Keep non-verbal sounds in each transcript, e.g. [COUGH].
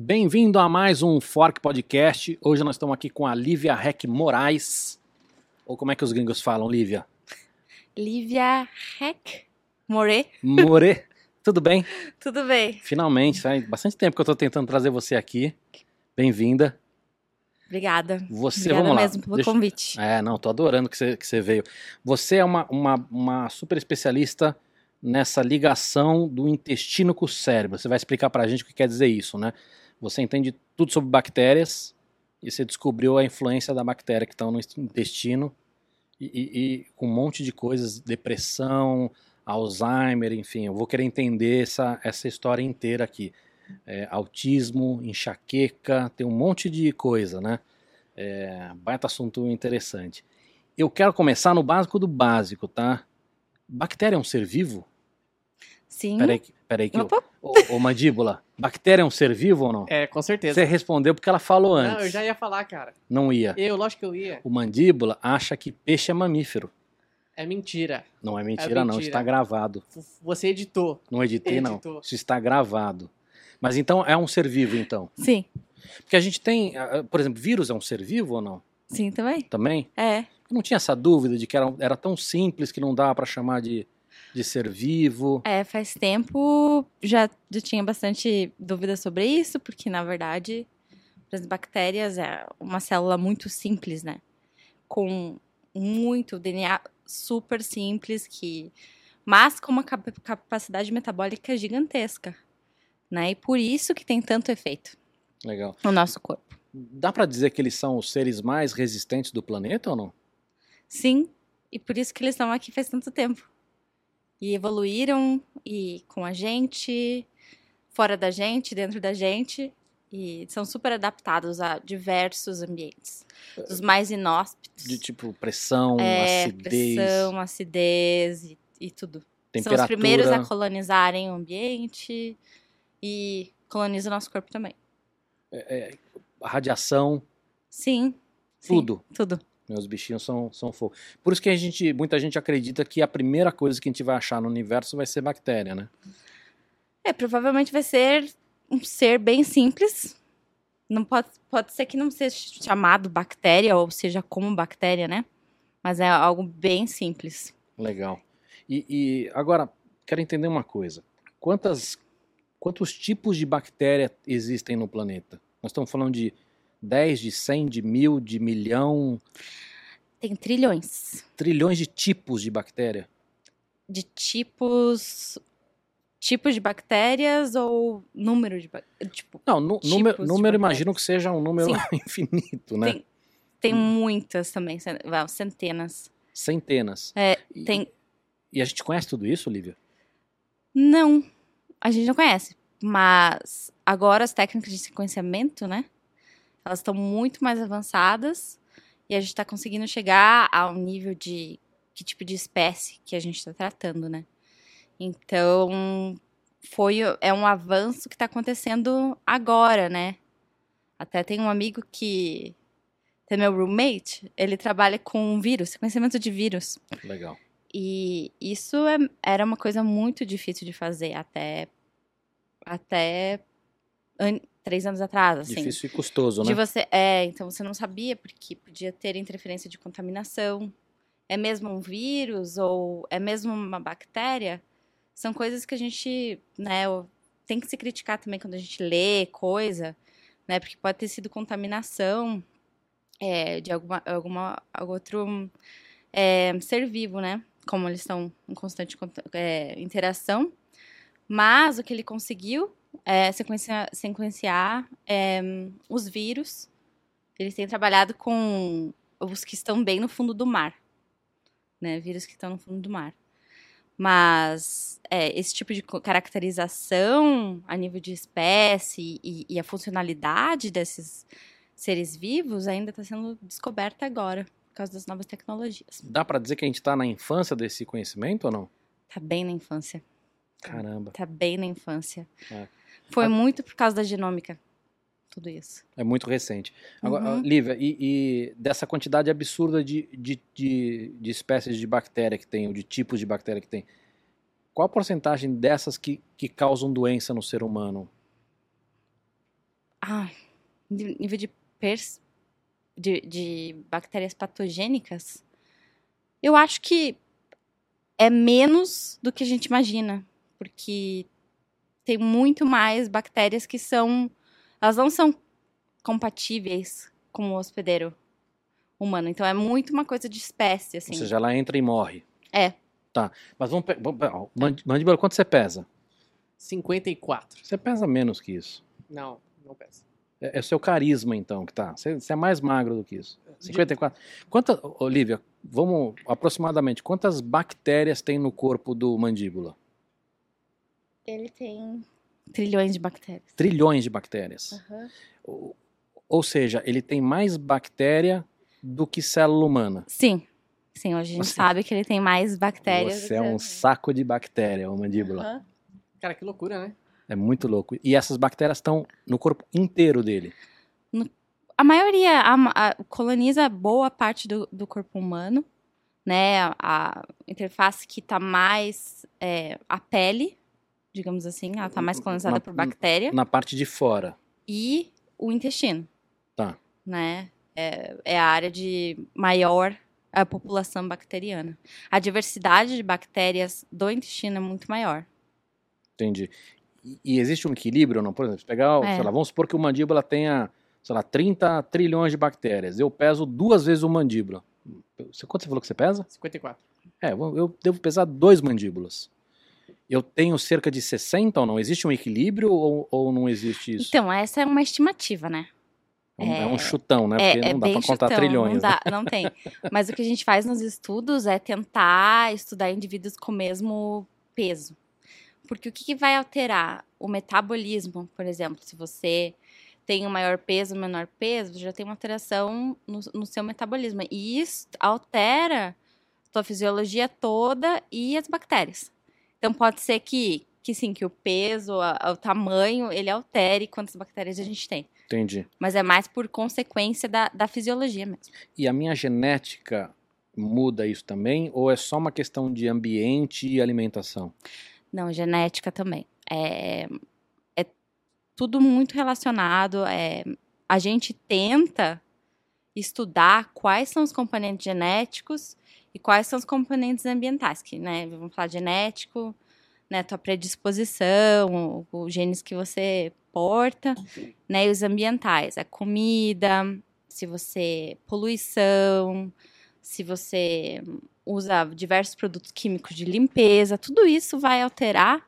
Bem-vindo a mais um Fork Podcast. Hoje nós estamos aqui com a Lívia Rec Moraes. Ou como é que os gringos falam, Lívia? Lívia Heck More. More. Tudo bem? Tudo bem. Finalmente, faz bastante tempo que eu estou tentando trazer você aqui. Bem-vinda. Obrigada. Você, Obrigada vamos lá. mesmo pelo Deixa- convite. É, não, tô adorando que você, que você veio. Você é uma, uma, uma super especialista nessa ligação do intestino com o cérebro. Você vai explicar pra gente o que quer dizer isso, né? Você entende tudo sobre bactérias e você descobriu a influência da bactéria que estão no intestino e, com um monte de coisas, depressão, Alzheimer, enfim, eu vou querer entender essa, essa história inteira aqui. É, autismo, enxaqueca, tem um monte de coisa, né? É, baita assunto interessante. Eu quero começar no básico do básico, tá? Bactéria é um ser vivo? Sim. Peraí, que- peraí que eu... Opa. Ô, ô, mandíbula, bactéria é um ser vivo ou não? É, com certeza. Você respondeu porque ela falou antes. Não, eu já ia falar, cara. Não ia. Eu, lógico que eu ia. O mandíbula acha que peixe é mamífero. É mentira. Não é mentira, não. mentira. Está gravado. Você editou. Não editei, não. Editou. Isso está gravado. Mas então é um ser vivo, então. Sim. Porque a gente tem, ah, por exemplo, vírus é um ser vivo ou não? Sim, também. Também? É. Eu não tinha essa dúvida de que era, era tão simples que não dava para chamar de, de ser vivo. É, faz tempo já, já tinha bastante dúvida sobre isso, porque na verdade as bactérias é uma célula muito simples, né? Com muito DNA super simples que mas com uma cap- capacidade metabólica gigantesca, né? E por isso que tem tanto efeito Legal. no nosso corpo. Dá para dizer que eles são os seres mais resistentes do planeta ou não? Sim, e por isso que eles estão aqui faz tanto tempo. E evoluíram e com a gente, fora da gente, dentro da gente, e são super adaptados a diversos ambientes. Dos mais inóspitos. De tipo pressão, é, acidez, pressão, acidez e, e tudo. São os primeiros a colonizarem o ambiente e colonizam o nosso corpo também. radiação, Sim. sim, tudo. Meus bichinhos são, são fogo. Por isso que a gente, muita gente acredita que a primeira coisa que a gente vai achar no universo vai ser bactéria, né? É, provavelmente vai ser um ser bem simples. Não pode, pode ser que não seja chamado bactéria ou seja como bactéria, né? Mas é algo bem simples. Legal. E, e agora, quero entender uma coisa. Quantas, quantos tipos de bactéria existem no planeta? Nós estamos falando de 10, de 100, de mil, de milhão, Tem trilhões trilhões de tipos de bactéria. de tipos tipos de bactérias ou número de bactérias. Tipo, Não, número, número imagino que seja um número [LAUGHS] infinito, né? tem, tem muitas também, centenas. Centenas. É, E- tem. E a gente conhece tudo isso, Lívia? Não, a gente não conhece. Mas agora as técnicas de sequenciamento, né? Elas estão muito mais avançadas e a gente está conseguindo chegar ao nível de que tipo de espécie que a gente está tratando, né? Então, foi é um avanço que está acontecendo agora, né? Até tem um amigo que é meu roommate, ele trabalha com vírus, sequenciamento de vírus. Legal. E isso é- era uma coisa muito difícil de fazer até até três anos atrás, assim. Difícil e custoso, De né? você, é, então você não sabia porque podia ter interferência de contaminação. É mesmo um vírus ou é mesmo uma bactéria? São coisas que a gente, né, tem que se criticar também quando a gente lê coisa, né? Porque pode ter sido contaminação é, de alguma, alguma algum outro é, ser vivo, né? Como eles estão em constante é, interação. Mas o que ele conseguiu é sequenciar, sequenciar é, os vírus. Eles têm trabalhado com os que estão bem no fundo do mar. Né? Vírus que estão no fundo do mar. Mas é, esse tipo de caracterização a nível de espécie e, e a funcionalidade desses seres vivos ainda está sendo descoberta agora, por causa das novas tecnologias. Dá pra dizer que a gente tá na infância desse conhecimento ou não? Tá bem na infância. Caramba. Tá bem na infância. É. Foi A- muito por causa da genômica. Tudo isso. É muito recente. Agora, Uhum. Lívia, e, e dessa quantidade absurda de, de, de, de espécies de bactéria que tem, ou de tipos de bactéria que tem, qual a porcentagem dessas que, que causam doença no ser humano? Ah, nível de, pers... de, de bactérias patogênicas, eu acho que é menos do que a gente imagina. Porque tem muito mais bactérias que são. Elas não são compatíveis com o hospedeiro humano. Então é muito uma coisa de espécie, assim. Ou seja, ela entra e morre. É. Tá. Mas vamos. Mandíbula, quanto você pesa? 54. Você pesa menos que isso. Não, não peça. É, é o seu carisma, então, que tá. Você, você é mais magro do que isso. 54. Quantas, Olivia, vamos aproximadamente, quantas bactérias tem no corpo do mandíbula? Ele tem trilhões de bactérias. Trilhões de bactérias. Aham. Ou, ou seja, ele tem mais bactéria do que célula humana. Sim. Sim, hoje a gente Você- sabe que ele tem mais bactérias. Você é do que- um saco de bactéria, o mandíbula. Aham. Cara, que loucura, né? É muito louco. E essas bactérias estão no corpo inteiro dele. A maioria a, a- coloniza boa parte do, do corpo humano, né? A, a interface que tá mais é, a pele, digamos assim, ela tá mais colonizada Na- por bactéria, Na parte de fora. e o intestino. Tá. Né? É, é a área de maior a população bacteriana. A diversidade de bactérias do intestino é muito maior. Entendi. E, e existe um equilíbrio, não? Por exemplo, se pegar, É. sei lá, vamos supor que o mandíbula tenha, sei lá, 30 trilhões de bactérias. Eu peso duas vezes o mandíbula. Você, quanto você falou que você pesa? 54. É, eu eu devo pesar dois mandíbulas. Eu tenho cerca de 60 ou não? Existe um equilíbrio ou, ou não existe isso? Então, essa é uma estimativa, né? é, um, é um é- chutão, né? É, Porque é não dá bem pra contar chutão, trilhões. Não, né? dá, não tem. Mas o que a gente faz nos estudos é tentar estudar indivíduos com o mesmo peso. Porque o que, que vai alterar? O metabolismo, por exemplo. Se você tem um maior peso, um menor peso, já tem uma alteração no, no seu metabolismo. E isso altera a tua fisiologia toda e as bactérias. Então pode ser que, que sim, que o peso, a- o tamanho, ele altere quantas bactérias a gente tem. Entendi. Mas é mais por consequência da, da fisiologia mesmo. E a minha genética muda isso também? Ou é só uma questão de ambiente e alimentação? Não, genética também. É, é tudo muito relacionado. É, a gente tenta estudar quais são os componentes genéticos e quais são os componentes ambientais, que, né, vamos falar genético, né, tua predisposição, os genes que você porta, né, e os ambientais, a comida, se você poluição, se você usa diversos produtos químicos de limpeza, tudo isso vai alterar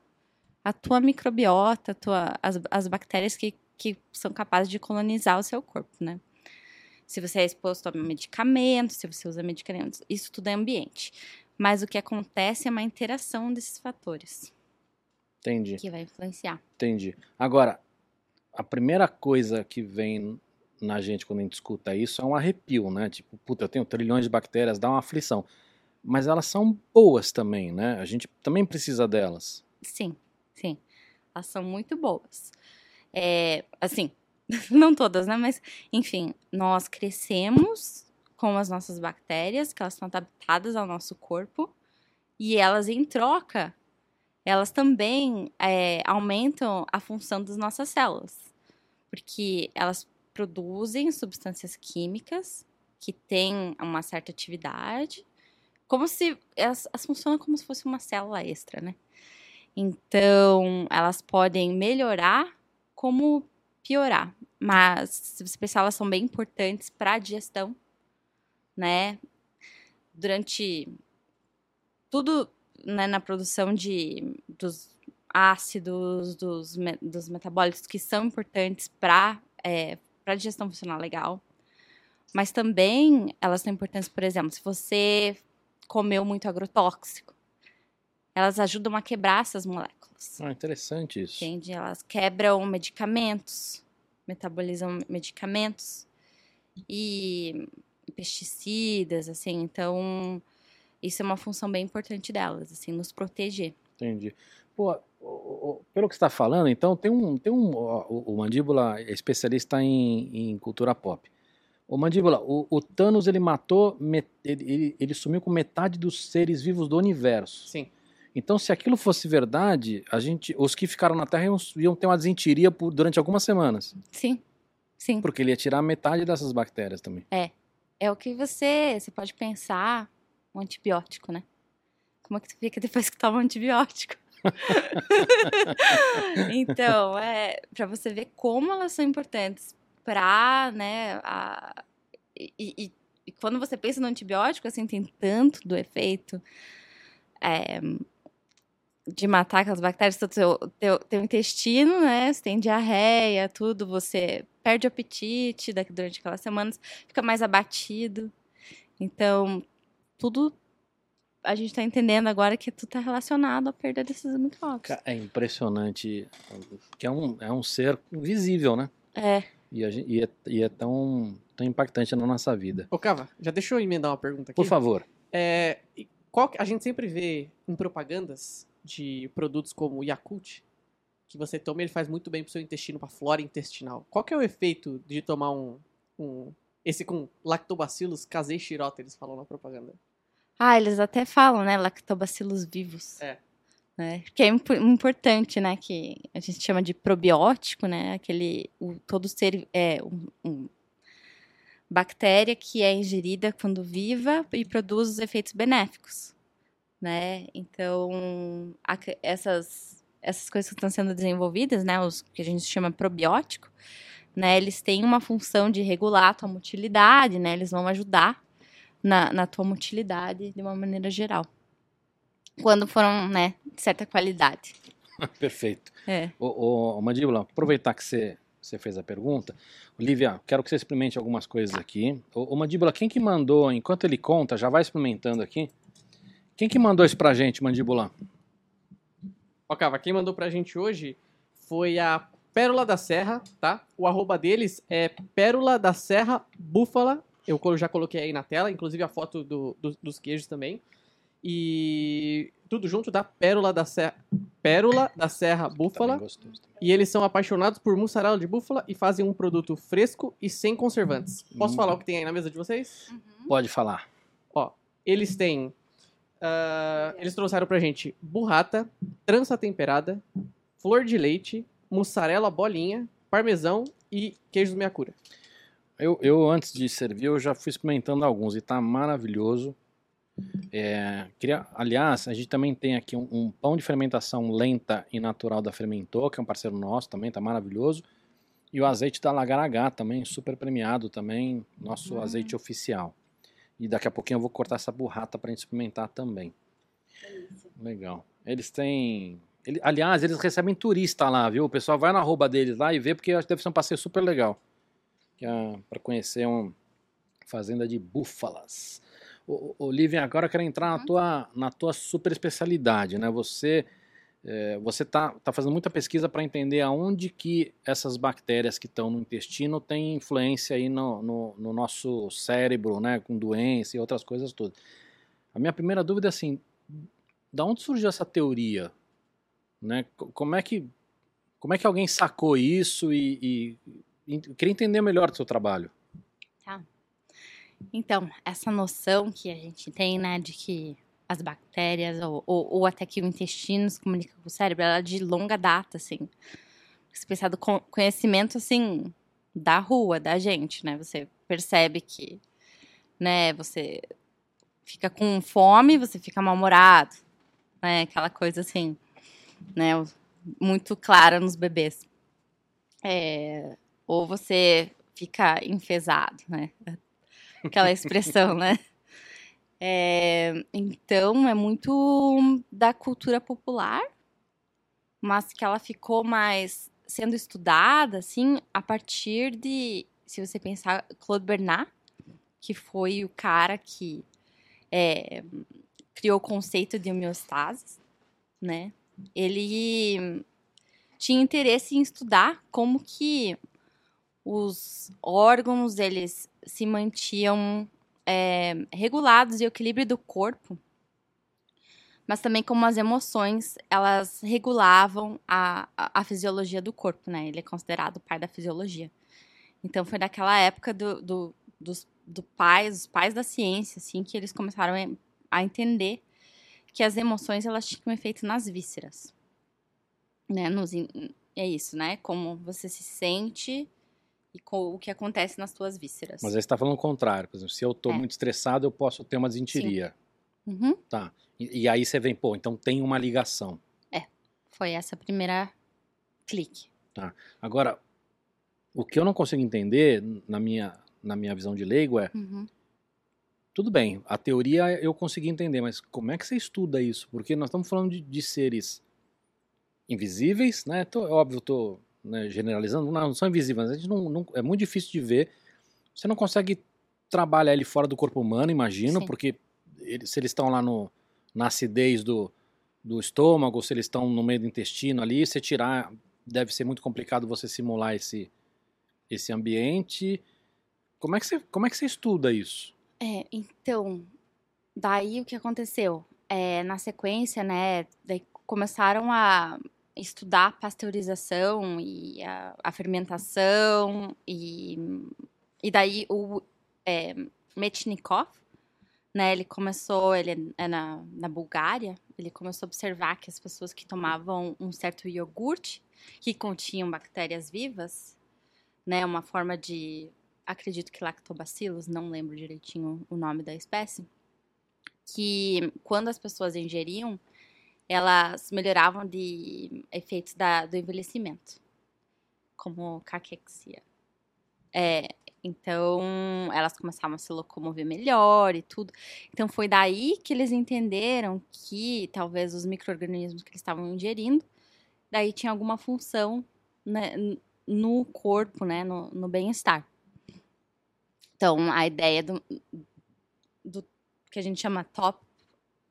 a tua microbiota, a tua, as, as bactérias que, que são capazes de colonizar o seu corpo, né? Se você é exposto a medicamentos, se você usa medicamentos, isso tudo é ambiente. Mas o que acontece é uma interação desses fatores Entendi, que vai influenciar. entendi. Agora, a primeira coisa que vem na gente quando a gente escuta isso é um arrepio, né? Tipo, puta, eu tenho trilhões de bactérias, dá uma aflição. Mas elas são boas também, né? A gente também precisa delas. Sim, sim. Elas são muito boas. É, assim, [LAUGHS] não todas, né? Mas, enfim, nós crescemos com as nossas bactérias, que elas estão adaptadas ao nosso corpo, e elas, em troca, elas também é, aumentam a função das nossas células, porque elas produzem substâncias químicas que têm uma certa atividade, como se elas, elas funcionam como se fosse uma célula extra, né? Então, elas podem melhorar como piorar. Mas, se você pensar, elas são bem importantes para a digestão, né? Durante tudo né, na produção de, dos ácidos, dos, dos metabólicos que são importantes para é, a digestão funcionar legal. Mas também elas são importantes, por exemplo, se você comeu muito agrotóxico, elas ajudam a quebrar essas moléculas. Ah, interessante isso. Entende? Elas quebram medicamentos, metabolizam medicamentos e pesticidas, assim. Então, isso é uma função bem importante delas, assim, nos proteger. Entendi. Pô, pelo que você está falando, então, tem um. Tem um ó, o, o Mandíbula é especialista em, em cultura pop. O Mandíbula, o, o Thanos ele matou, met- ele, ele, ele sumiu com metade dos seres vivos do universo. Sim. Então, se aquilo fosse verdade, a gente, os que ficaram na Terra iam, iam ter uma desentiria por, durante algumas semanas. Sim, Sim. Porque ele ia tirar metade dessas bactérias também. É o que você. Você pode pensar um antibiótico, né? Como é que tu fica depois que toma um antibiótico? [LAUGHS] então, é para você ver como elas são importantes para, né, a, e, e- e quando você pensa no antibiótico, assim, tem tanto do efeito é, de matar aquelas bactérias, do teu, teu, teu intestino, né, você tem diarreia, tudo, você perde o apetite daqui durante aquelas semanas, fica mais abatido. Então, tudo a gente tá entendendo agora que tudo tá relacionado à perda desses. Ca- É impressionante. Que é um, é um ser invisível, né? É, E, a gen- e é, e é tão, tão impactante na nossa vida. Ô, Cava, já deixa eu emendar uma pergunta aqui. Por favor. É, qual a gente sempre vê em propagandas de produtos como o Yakult, que você toma e ele faz muito bem pro seu intestino, pra flora intestinal. Qual que é o efeito de tomar um, um esse com lactobacillus casei shirota, eles falam na propaganda. Ah, eles até falam, né? Lactobacilos vivos. É. Né? Que é impo- importante, né? Que a gente chama de probiótico, né? Aquele. O, todo ser. É um, um- bactéria que é ingerida quando viva e produz os efeitos benéficos, né? Então, essas, essas coisas que estão sendo desenvolvidas, né? Os que a gente chama probiótico, né? Eles têm uma função de regular a tua motilidade, né? Eles vão ajudar na, na tua motilidade de uma maneira geral. Quando foram, né, de certa qualidade. [LAUGHS] Perfeito. É. Ô, ô, ô, Mandíbula, aproveitar que você, você fez a pergunta. Olivia, quero que você experimente algumas coisas aqui. Ô, ô, Mandíbula, quem que mandou, enquanto ele conta, já vai experimentando aqui. Quem que mandou isso pra gente, Mandíbula? Ó, Cava, quem mandou pra gente hoje foi a Pérola da Serra, tá? O arroba deles é Pérola da Serra Búfala. Eu já coloquei aí na tela, inclusive a foto do- do- dos queijos também. E tudo junto da Pérola da Serra, Pérola da Serra Tá Búfala. gostoso. E eles são apaixonados por mussarela de búfala e fazem um produto fresco e sem conservantes. Posso Hum. falar o que tem aí na mesa de vocês? Pode falar. Eles têm. Ah, eles trouxeram pra gente burrata, trança temperada, flor de leite, mussarela bolinha, parmesão e queijo do Miyakura. Eu, eu, antes de servir, eu já fui experimentando alguns e tá maravilhoso. É, queria, aliás, a gente também tem aqui um, um pão de fermentação lenta e natural da Fermentou, que é um parceiro nosso também, tá maravilhoso. E o azeite da Lagaragá também, super premiado também, nosso Hum. azeite oficial. E daqui a pouquinho eu vou cortar essa burrata gente experimentar também. Legal. Eles têm. ele- aliás, eles recebem turista lá, viu? O pessoal vai na arroba deles lá e vê, porque acho que deve ser um passeio super legal. É para conhecer uma fazenda de búfalas. Olivia, agora eu quero entrar na tua, na tua super especialidade, né? Você é, você tá, tá fazendo muita pesquisa para entender aonde que essas bactérias que estão no intestino têm influência aí no, no, no nosso cérebro, né? Com doença e outras coisas todas. A minha primeira dúvida é assim, da onde surgiu essa teoria? Né? Co- Como é que como é que alguém sacou isso e, e- e queria entender melhor do seu trabalho? Então, essa noção que a gente tem, né, de que as bactérias ou, ou, ou até que o intestino se comunica com o cérebro, ela é de longa data, assim. Se pensar do con- conhecimento, assim, da rua, da gente, né? Você percebe que, né, você fica com fome, você fica mal-humorado, né? Aquela coisa assim, né, muito clara nos bebês. É, ou você fica enfesado, né? [LAUGHS] Aquela expressão, né? É, então, é muito da cultura popular, mas que ela ficou mais sendo estudada, assim, a partir de, se você pensar, Claude Bernard, que foi o cara que é, criou o conceito de homeostase, né? Ele tinha interesse em estudar como que os órgãos eles se mantinham é, regulados e o equilíbrio do corpo, mas também como as emoções elas regulavam a, a, a fisiologia do corpo, né? Ele é considerado o pai da fisiologia. Então foi daquela época do, do, dos do pais, os pais da ciência, assim, que eles começaram a, entender que as emoções elas tinham efeito nas vísceras, né? Nos, é isso, né? Como você se sente e com o que acontece nas tuas vísceras. Mas aí você está falando o contrário. Por exemplo, se eu estou É. muito estressado, eu posso ter uma desinteria. Uhum. Tá. E, e aí você vem, pô, então tem uma ligação. Foi essa a primeira clique. Agora, o que eu não consigo entender, na minha, na minha visão de leigo, é Uhum. tudo bem, a teoria eu consegui entender, mas como é que você estuda isso? Porque nós estamos falando de, de seres invisíveis, né? Tô, é óbvio, estou generalizando, não, são invisíveis, mas a gente não, não- é muito difícil de ver. Você não consegue trabalhar ele fora do corpo humano, imagino, Sim. porque ele- se eles estão lá no, na acidez do, do estômago, se eles estão no meio do intestino ali, você tirar, deve ser muito complicado você simular esse, esse ambiente. Como é, que você, como é que você estuda isso? É, então, daí o que aconteceu? É, na sequência, né, daí começaram a estudar a pasteurização e a, a fermentação e, e daí o é, Metchnikov, né, ele começou, ele é na, na Bulgária, ele começou a observar que as pessoas que tomavam um certo iogurte que continham bactérias vivas, né, uma forma de acredito que lactobacillus, não lembro direitinho o nome da espécie, que quando as pessoas ingeriam, elas melhoravam de efeitos da, do envelhecimento, como caquexia. É, então, elas começavam a se locomover melhor e tudo. Então, foi daí que eles entenderam que talvez os micro-organismos que eles estavam ingerindo, daí tinha alguma função né, no corpo, né, no, no bem-estar. Então, a ideia do, do que a gente chama top,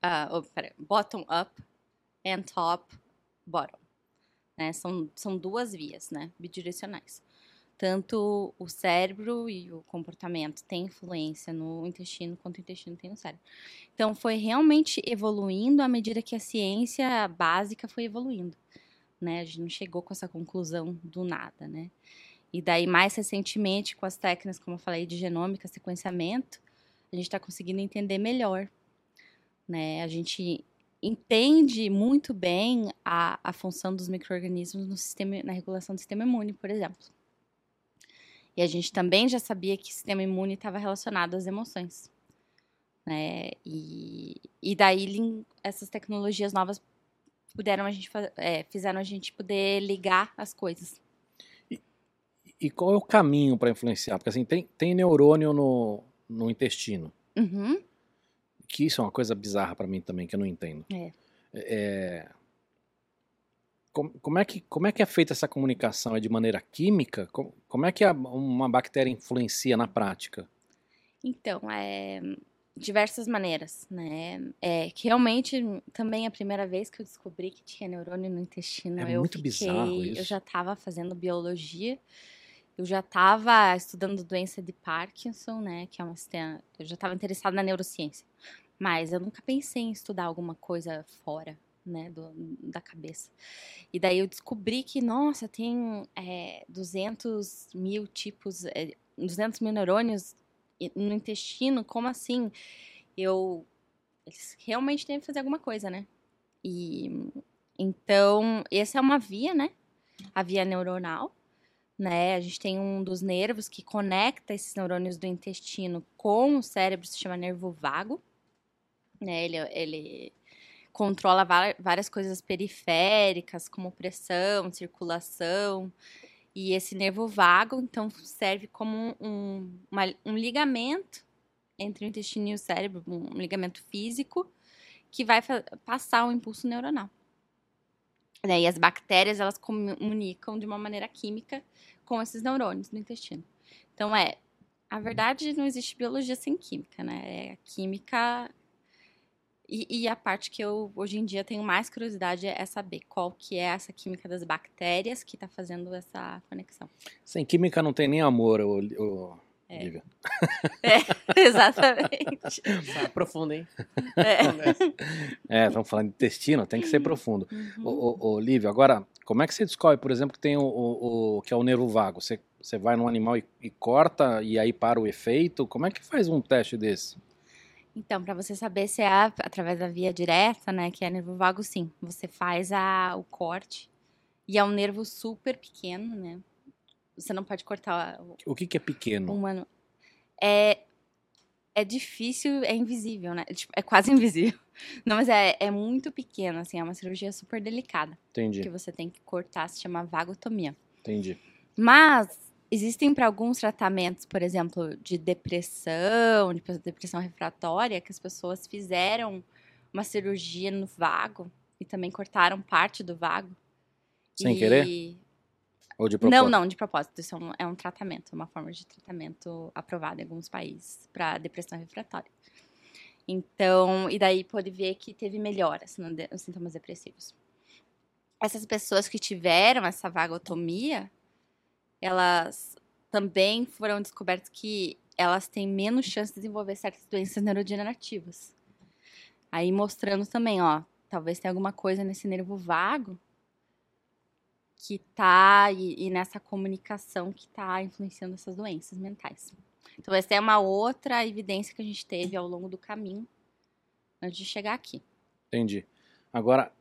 ah, oh, peraí, bottom up and top bottom. Né? São, são duas vias, né? Bidirecionais. Tanto o cérebro e o comportamento têm influência no intestino, quanto o intestino tem no cérebro. Então, foi realmente evoluindo à medida que a ciência básica foi evoluindo. Né? A gente não chegou com essa conclusão do nada, né? E daí, mais recentemente, com as técnicas, como eu falei, de genômica, sequenciamento, a gente está conseguindo entender melhor. Né? A gente entende muito bem a, a função dos micro-organismos no sistema, na regulação do sistema imune, por exemplo. E a gente também já sabia que o sistema imune estava relacionado às emoções. Né? E, e daí, essas tecnologias novas puderam a gente, é, fizeram a gente poder ligar as coisas. E qual é o caminho para influenciar? Porque assim, tem, tem neurônio no, no intestino, Uhum. Que isso é uma coisa bizarra para mim também, que eu não entendo. É. É, como, como, é que, como é que é feita essa comunicação? É de maneira química? Como, como é que a- uma bactéria influencia na prática? Então, é diversas maneiras, né? É que realmente também a primeira vez que eu descobri que tinha neurônio no intestino, É eu muito fiquei, bizarro isso. eu já estava fazendo biologia, eu já estava estudando doença de Parkinson, né? Que é uma eu já estava interessada na neurociência, mas eu nunca pensei em estudar alguma coisa fora. Né, do- da cabeça. E daí eu descobri que, nossa, tem é, 200 mil tipos, é, 200 mil neurônios no intestino, como assim? Eu. Eles realmente devem fazer alguma coisa, né? E. Então, essa é uma via, né? A via neuronal, né? A gente tem um dos nervos que conecta esses neurônios do intestino com o cérebro, se chama nervo vago, né? Ele, ele controla várias coisas periféricas, como pressão, circulação. E esse nervo vago, então, serve como um, uma- um ligamento entre o intestino e o cérebro, um ligamento físico, que vai passar o impulso neuronal. Daí as bactérias, elas comunicam de uma maneira química com esses neurônios no intestino. Então, é, a verdade, não existe biologia sem química, né? É a química... E, e a parte que eu, hoje em dia, tenho mais curiosidade é saber qual que é essa química das bactérias que está fazendo essa conexão. Sem química não tem nem amor, ô, É. Lívia. [LAUGHS] Exatamente. Tá profundo, hein? É. É, estamos falando de intestino, tem que ser profundo. Uhum. Ô, ô, ô, Lívia, agora, como é que você descobre, por exemplo, que tem o, o- o- que é o nervo vago? Você, você vai num animal e, e corta e aí para o efeito? Como é que faz um teste desse? Então, para você saber se é a- através da via direta, né, que é nervo vago, sim. Você faz a, o corte e é um nervo super pequeno, né? Você não pode cortar o O que, que é pequeno? humano. É, é difícil, é invisível, né? Tipo, é quase [LAUGHS] invisível. Não, mas é, é muito pequeno, assim, é uma cirurgia super delicada. Que Entendi, você tem que cortar, se chama vagotomia. entendi. Mas existem para alguns tratamentos, por exemplo, de depressão, de depressão refratória, que as pessoas fizeram uma cirurgia no vago e também cortaram parte do vago. Sem E- querer? Ou de propósito? Não, não, de propósito. Isso é um, é um tratamento, uma forma de tratamento aprovada em alguns países para depressão refratória. Então, e daí pode ver que teve melhoras de- nos sintomas depressivos. Essas pessoas que tiveram essa vagotomia, elas também foram descobertas que elas têm menos chance de desenvolver certas doenças neurodegenerativas. Aí mostrando também, ó, talvez tenha alguma coisa nesse nervo vago que tá e, e nessa comunicação que tá influenciando essas doenças mentais. Então essa é uma outra evidência que a gente teve ao longo do caminho antes de chegar aqui. Entendi. Agora,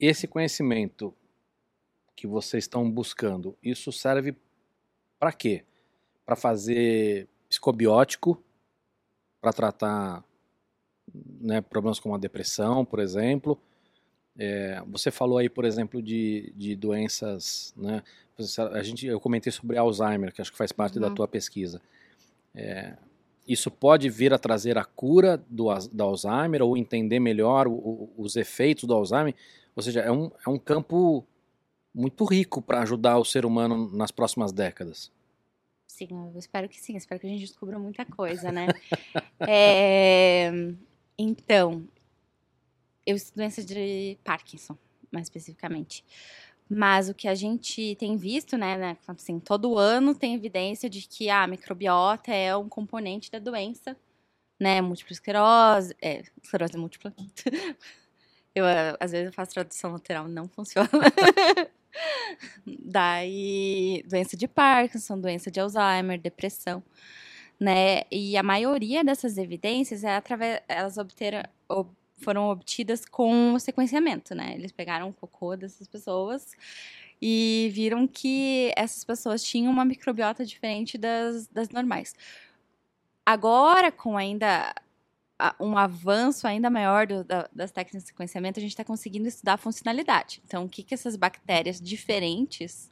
esse conhecimento que vocês estão buscando, isso serve para quê? Para fazer psicobiótico, para tratar né, problemas como a depressão, por exemplo. É, você falou aí, por exemplo, de, de doenças, né? A gente, eu comentei sobre Alzheimer, que acho que faz parte da Uhum. tua pesquisa. É, isso pode vir a trazer a cura do, do Alzheimer ou entender melhor o- o- os efeitos do Alzheimer. Ou seja, é um, é um campo muito rico para ajudar o ser humano nas próximas décadas. Sim, eu espero que sim. Espero que a gente descubra muita coisa, né? [LAUGHS] É, então, eu doença de Parkinson, mais especificamente. Mas o que a gente tem visto, né, né, assim, todo ano tem evidência de que a microbiota é um componente da doença, né, múltipla esclerose, é, esclerose múltipla. [LAUGHS] Eu, eh, às vezes eu faço tradução lateral, não funciona. [LAUGHS] Daí, doença de Parkinson, doença de Alzheimer, depressão, né? E a maioria dessas evidências é através, elas obteram, ob- foram obtidas com o sequenciamento, né? Eles pegaram o cocô dessas pessoas e viram que essas pessoas tinham uma microbiota diferente das, das normais. Agora, com ainda um avanço ainda maior do- da- das técnicas de sequenciamento, a gente está conseguindo estudar a funcionalidade. Então, o que, que essas bactérias diferentes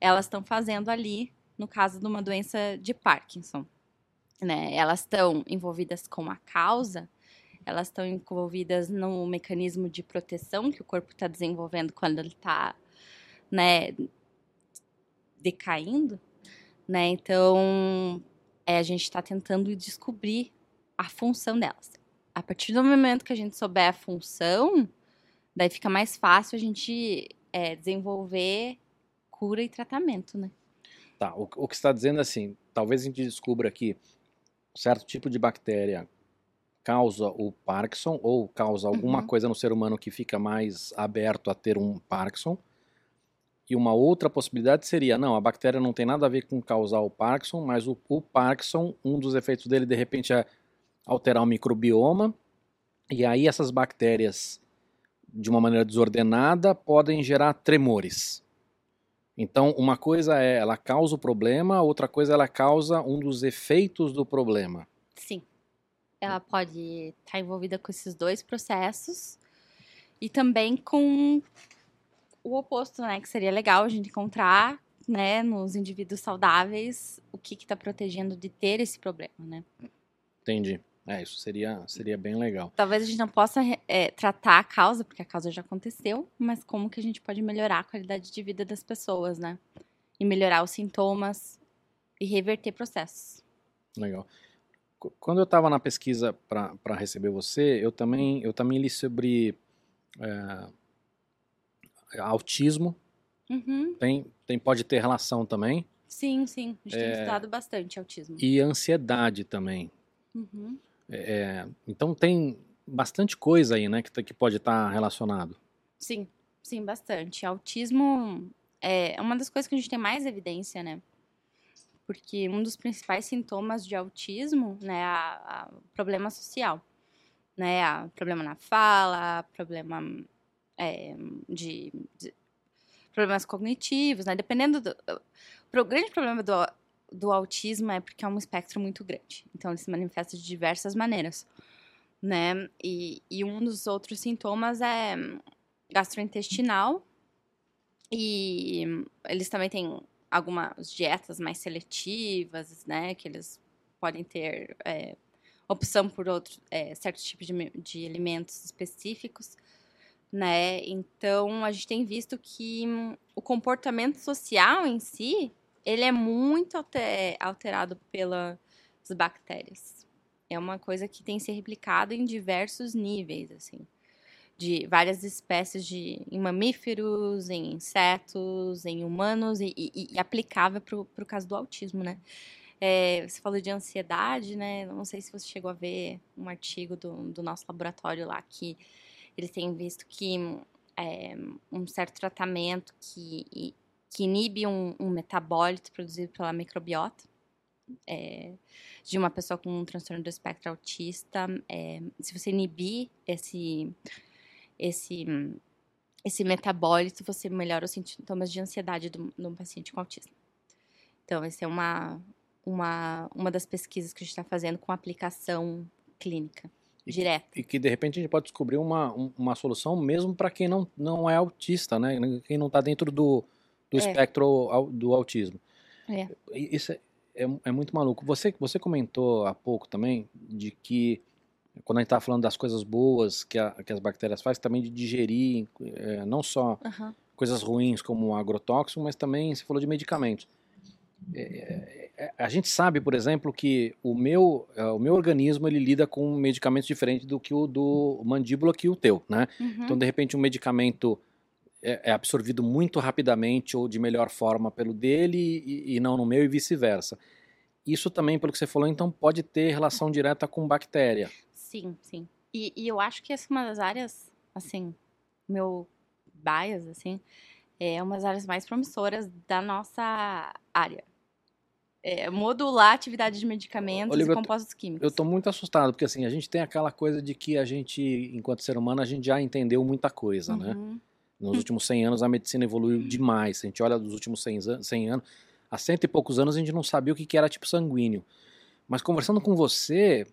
elas estão fazendo ali no caso de uma doença de Parkinson. Né? Elas estão envolvidas com a causa, elas estão envolvidas no mecanismo de proteção que o corpo está desenvolvendo quando ele está né, decaindo. Né? Então, é, a gente está tentando descobrir a função delas. A partir do momento que a gente souber a função, daí fica mais fácil a gente é, desenvolver cura e tratamento, né? Tá, o, o que está dizendo é assim, talvez a gente descubra que certo tipo de bactéria causa o Parkinson ou causa alguma Uhum. coisa no ser humano que fica mais aberto a ter um Parkinson. E uma outra possibilidade seria, não, a bactéria não tem nada a ver com causar o Parkinson, mas o, o Parkinson, um dos efeitos dele de repente é alterar o microbioma, e aí essas bactérias, de uma maneira desordenada, podem gerar tremores. Então, uma coisa é ela causa o problema, outra coisa ela causa um dos efeitos do problema. Sim. Ela pode estar envolvida com esses dois processos e também com o oposto, né? Que seria legal a gente encontrar, né, nos indivíduos saudáveis, o que está protegendo de ter esse problema, né? Entendi. É, isso seria, seria bem legal. Talvez a gente não possa é, tratar a causa, porque a causa já aconteceu, mas como que a gente pode melhorar a qualidade de vida das pessoas, né? E melhorar os sintomas e reverter processos. Legal. Qu- Quando eu estava na pesquisa para receber você, eu também, eu também li sobre é, autismo. Uhum. Tem, tem, pode ter relação também. Sim, sim. A gente tem É. estudado bastante autismo. E ansiedade também. Uhum. É, então tem bastante coisa aí, né, que, tá- que pode estar relacionado. Sim, sim, bastante. Autismo é uma das coisas que a gente tem mais evidência, né? Porque um dos principais sintomas de autismo, né, é a, a problema social, né, a problema na fala, problema é, de, de- problemas cognitivos, né? Dependendo do. O grande problema do, do autismo é porque é um espectro muito grande. Então, ele se manifesta de diversas maneiras, né? E, e um dos outros sintomas é gastrointestinal. E eles também têm algumas dietas mais seletivas, né? Que eles podem ter é, opção por outros é, certos tipos de, de alimentos específicos, né? Então a gente tem visto que hum, o comportamento social em si ele é muito alterado pelas bactérias. É uma coisa que tem se replicado em diversos níveis, assim, de várias espécies de em mamíferos, em insetos, em humanos e, e, e aplicável para o caso do autismo, né? É, você falou de ansiedade, né? Não sei se você chegou a ver um artigo do, do nosso laboratório lá que eles têm visto que é, um certo tratamento que, que inibe um, um metabólito produzido pela microbiota é, de uma pessoa com um transtorno do espectro autista, é, se você inibir esse, esse, esse metabólito, você melhora os sintomas de ansiedade de um paciente com autismo. Então, essa é uma, uma, uma das pesquisas que a gente está fazendo com aplicação clínica e direta. E que de repente a gente pode descobrir uma, uma solução mesmo para quem não, não é autista, né? Quem não está dentro do, do é. espectro do autismo. É. Isso é, é, é, muito maluco. Você, você comentou há pouco também de que quando a gente está falando das coisas boas que, a, que as bactérias fazem, também de digerir é, não só uhum. coisas ruins como agrotóxico, mas também você falou de medicamentos. É, é, a gente sabe, por exemplo, que o meu, é, o meu organismo ele lida com medicamentos diferentes do que o do mandíbula que o teu, né? Uhum. Então, de repente, um medicamento é, é, absorvido muito rapidamente ou de melhor forma pelo dele e, e não no meu e vice-versa. Isso também, pelo que você falou, então pode ter relação direta com bactéria. Sim, sim. E, e eu acho que essa é uma das áreas, assim, meu bias, assim, é uma das áreas mais promissoras da nossa área é, modular a atividade de medicamentos Olivia, e compostos químicos. Eu estou muito assustado, porque assim, a gente tem aquela coisa de que a gente, enquanto ser humano, a gente já entendeu muita coisa, né? uhum. né? Nos últimos 100 anos a medicina evoluiu demais. Se a gente olha dos últimos 100, 100 anos, há cento e poucos anos a gente não sabia o que era tipo sanguíneo. Mas conversando com você,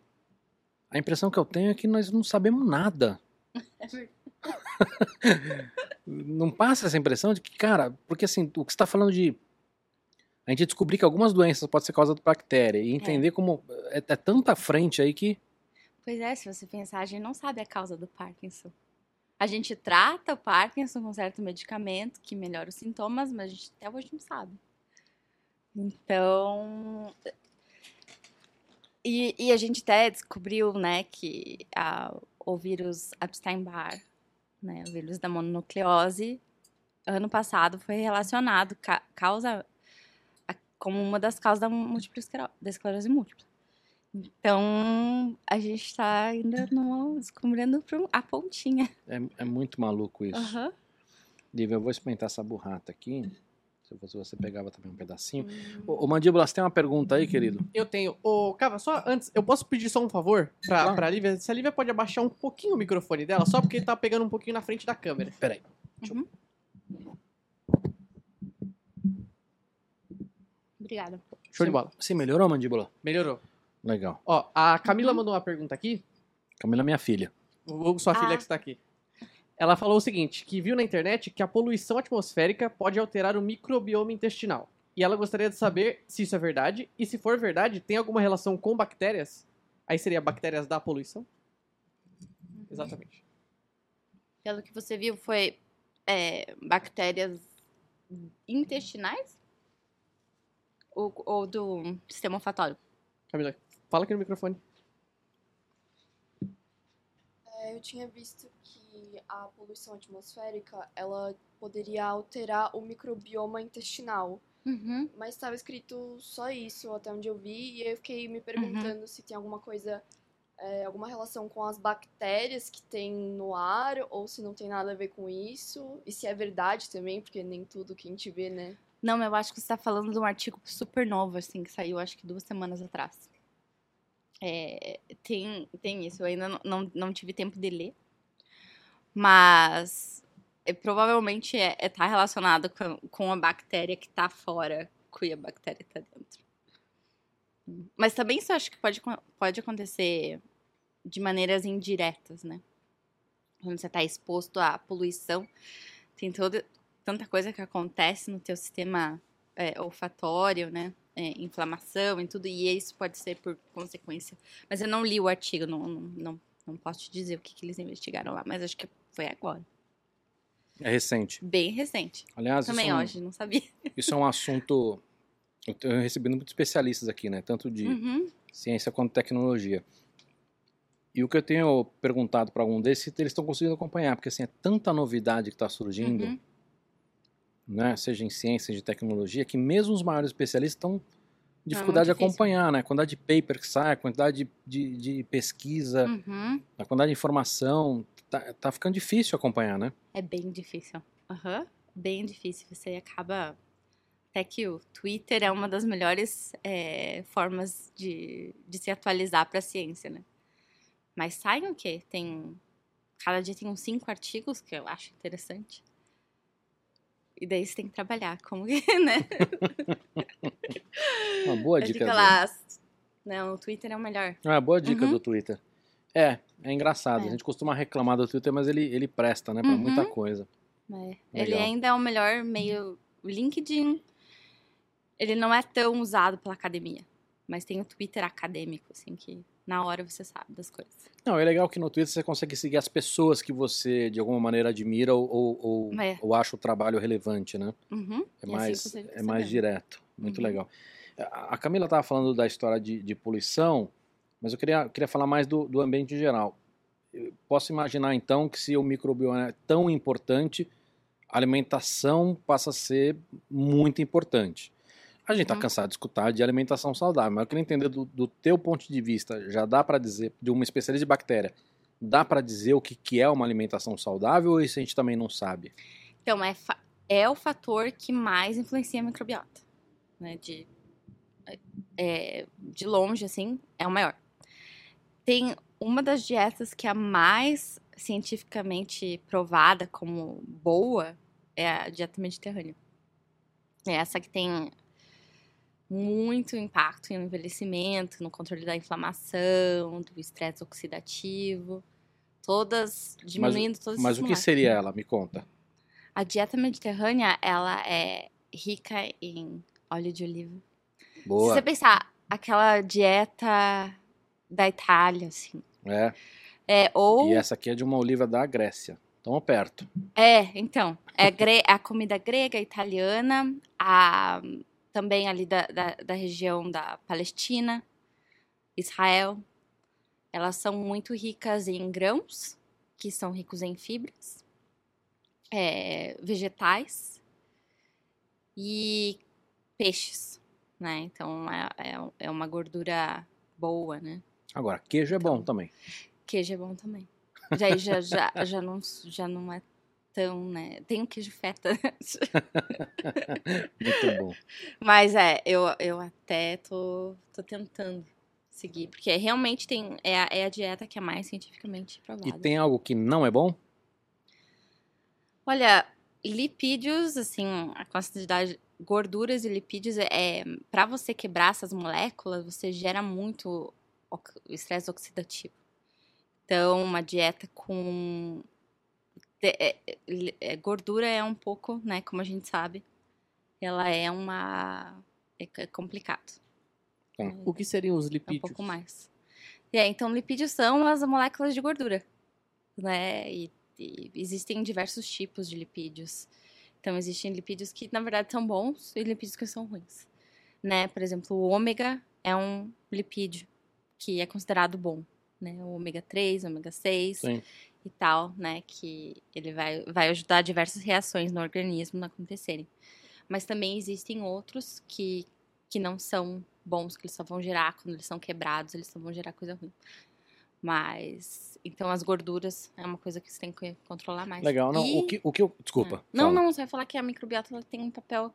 a impressão que eu tenho é que nós não sabemos nada. [LAUGHS] não passa essa impressão de que, cara, porque assim, o que você está falando de a gente descobrir que algumas doenças podem ser causadas por bactéria e entender é. como é, é, tanta frente aí que. Pois é, se você pensar, a gente não sabe a causa do Parkinson. A gente trata o Parkinson com certo medicamento que melhora os sintomas, mas a gente até hoje não sabe. Então. E, e a gente até descobriu, né, que a, o vírus Epstein-Barr, né, o vírus da mononucleose, ano passado foi relacionado, ca, causa como uma das causas da, múltipla da esclerose múltipla. Então, a gente está ainda no, descobrindo a pontinha. É, é muito maluco isso. Uhum. Lívia, eu vou experimentar essa burrata aqui. Se fosse você, pegava também um pedacinho. Hum. Ô, ô Mandíbula, você tem uma pergunta aí, querido? Eu tenho. Ô, Cava, só antes, eu posso pedir só um favor pra, claro. pra Lívia? Se a Lívia pode abaixar um pouquinho o microfone dela, só porque ele tá pegando um pouquinho na frente da câmera. Peraí. Uhum. Obrigada. Show de bola. Você melhorou, mandíbula? Melhorou. Legal. Ó, a Camila uhum. mandou uma pergunta aqui. Camila é minha filha. O sua ah. filha que está aqui. Ela falou o seguinte, que viu na internet que a poluição atmosférica pode alterar o microbioma intestinal. E ela gostaria de saber se isso é verdade e se for verdade, tem alguma relação com bactérias? Aí seria bactérias da poluição? Exatamente. Pelo que você viu, foi é, bactérias intestinais? ou, ou do sistema olfatório? Camila, fala aqui no microfone. É, eu tinha visto que a poluição atmosférica ela poderia alterar o microbioma intestinal. Uhum. Mas estava escrito só isso, até onde eu vi, e eu fiquei me perguntando uhum. se tem alguma coisa, é, alguma relação com as bactérias que tem no ar, ou se não tem nada a ver com isso, e se é verdade também, porque nem tudo que a gente vê, né? Não, eu acho que você está falando de um artigo super novo, assim, que saiu acho que duas semanas atrás. É, tem, tem isso, eu ainda não, não, não tive tempo de ler. Mas é, provavelmente é, é tá relacionado com, com a bactéria que tá fora, que a bactéria tá dentro. Mas também isso acho que pode, pode acontecer de maneiras indiretas, né? Quando você está exposto à poluição, tem toda, tanta coisa que acontece no teu sistema é, olfatório, né? É, inflamação e tudo, e isso pode ser por consequência. Mas eu não li o artigo, não, não, não, não posso te dizer o que, que eles investigaram lá, mas acho que foi agora. É recente. Bem recente. Aliás, Também isso é um, hoje, não sabia. Isso é um assunto. Eu tenho recebido muitos especialistas aqui, né? Tanto de Uhum. ciência quanto tecnologia. E o que eu tenho perguntado para algum desses, se eles estão conseguindo acompanhar, porque assim, é tanta novidade que está surgindo, Uhum. né? Seja em ciência, de tecnologia, que mesmo os maiores especialistas estão em dificuldade de É difícil. acompanhar, né? A quantidade de paper que sai, a quantidade de, de, de pesquisa, Uhum. a quantidade de informação, tá, tá ficando difícil acompanhar, né? É bem difícil. Aham. Bem difícil. Você acaba. Até que o Twitter é uma das melhores é, formas de, de se atualizar para a ciência, né? Mas saem o quê? Tem. Cada dia tem uns cinco artigos que eu acho interessante. E daí você tem que trabalhar. Como que, [LAUGHS] né? Uma boa dica. fica lá. Não, o Twitter é o melhor. Ah, boa dica Uhum. do Twitter. É, é engraçado. É. A gente costuma reclamar do Twitter, mas ele, ele presta, né? Pra Uhum. muita coisa. É. Ele ainda é o melhor meio. O LinkedIn, ele não é tão usado pela academia. Mas tem o Twitter acadêmico, assim, que na hora você sabe das coisas. Não, é legal que no Twitter você consegue seguir as pessoas que você, de alguma maneira, admira ou, ou, ou, É. ou acha o trabalho relevante, né? Uhum. É assim mais, fica é mais direto. Muito Uhum. legal. A a Camila estava falando da história de, de poluição, mas eu queria, queria falar mais do, do ambiente em geral. Eu posso imaginar, então, que se o microbioma é tão importante, a alimentação passa a ser muito importante. A gente está Uhum. cansado de escutar de alimentação saudável, mas eu queria entender do, do teu ponto de vista, já dá para dizer, de uma especialista de bactéria, dá para dizer o que, que é uma alimentação saudável ou isso a gente também não sabe? Então, é, é o fator que mais influencia a microbiota. Né? De, é, de longe, assim, é o maior. Tem uma das dietas que é a mais cientificamente provada como boa é a dieta mediterrânea. É essa que tem muito impacto no envelhecimento, no controle da inflamação, do estresse oxidativo, todas diminuindo todas Mas o que seria ela? Me conta. A dieta mediterrânea, ela é rica em óleo de oliva. Se Boa. você pensar, aquela dieta da Itália, assim. É. É, ou. E essa aqui é de uma oliva da Grécia. Tão perto. É, então. É gre- a comida grega, italiana, a, também ali da, da, da região da Palestina, Israel. Elas são muito ricas em grãos, que são ricos em fibras, é, vegetais e peixes, né? Então é, é, é uma gordura boa, né? Agora, queijo é bom Então. também. Queijo é bom também. Já, já, já, [LAUGHS] já, não, já não é tão, né? Tem o queijo feta. [LAUGHS] Muito bom. Mas é, eu, eu até tô, tô tentando seguir. Porque realmente tem, é, a, é a dieta que é mais cientificamente provada. E tem algo que não é bom? Olha, lipídios, assim, a quantidade gorduras e lipídios é para você quebrar essas moléculas, você gera muito estresse oxidativo. Então, uma dieta com é- é- é- gordura é um pouco, né, como a gente sabe, ela é uma é, é complicado. É, O que seriam os é um lipídios? pouco mais. E aí, então, lipídios são as moléculas de gordura, né? E, e existem diversos tipos de lipídios. Então, existem lipídios que, na verdade, são bons e lipídios que são ruins, né? Por exemplo, o ômega é um lipídio que é considerado bom, né? O ômega 3, ômega 6 Sim. e tal, né? Que ele vai, vai ajudar diversas reações no organismo a acontecerem. Mas também existem outros que, que não são bons, que eles só vão gerar, quando eles são quebrados, eles só vão gerar coisa ruim. Mas, então as gorduras é uma coisa que você tem que controlar mais. Legal. Não, E- o, que, o que eu. Desculpa. é. Não, fala. não, você vai falar que a microbiota tem um papel,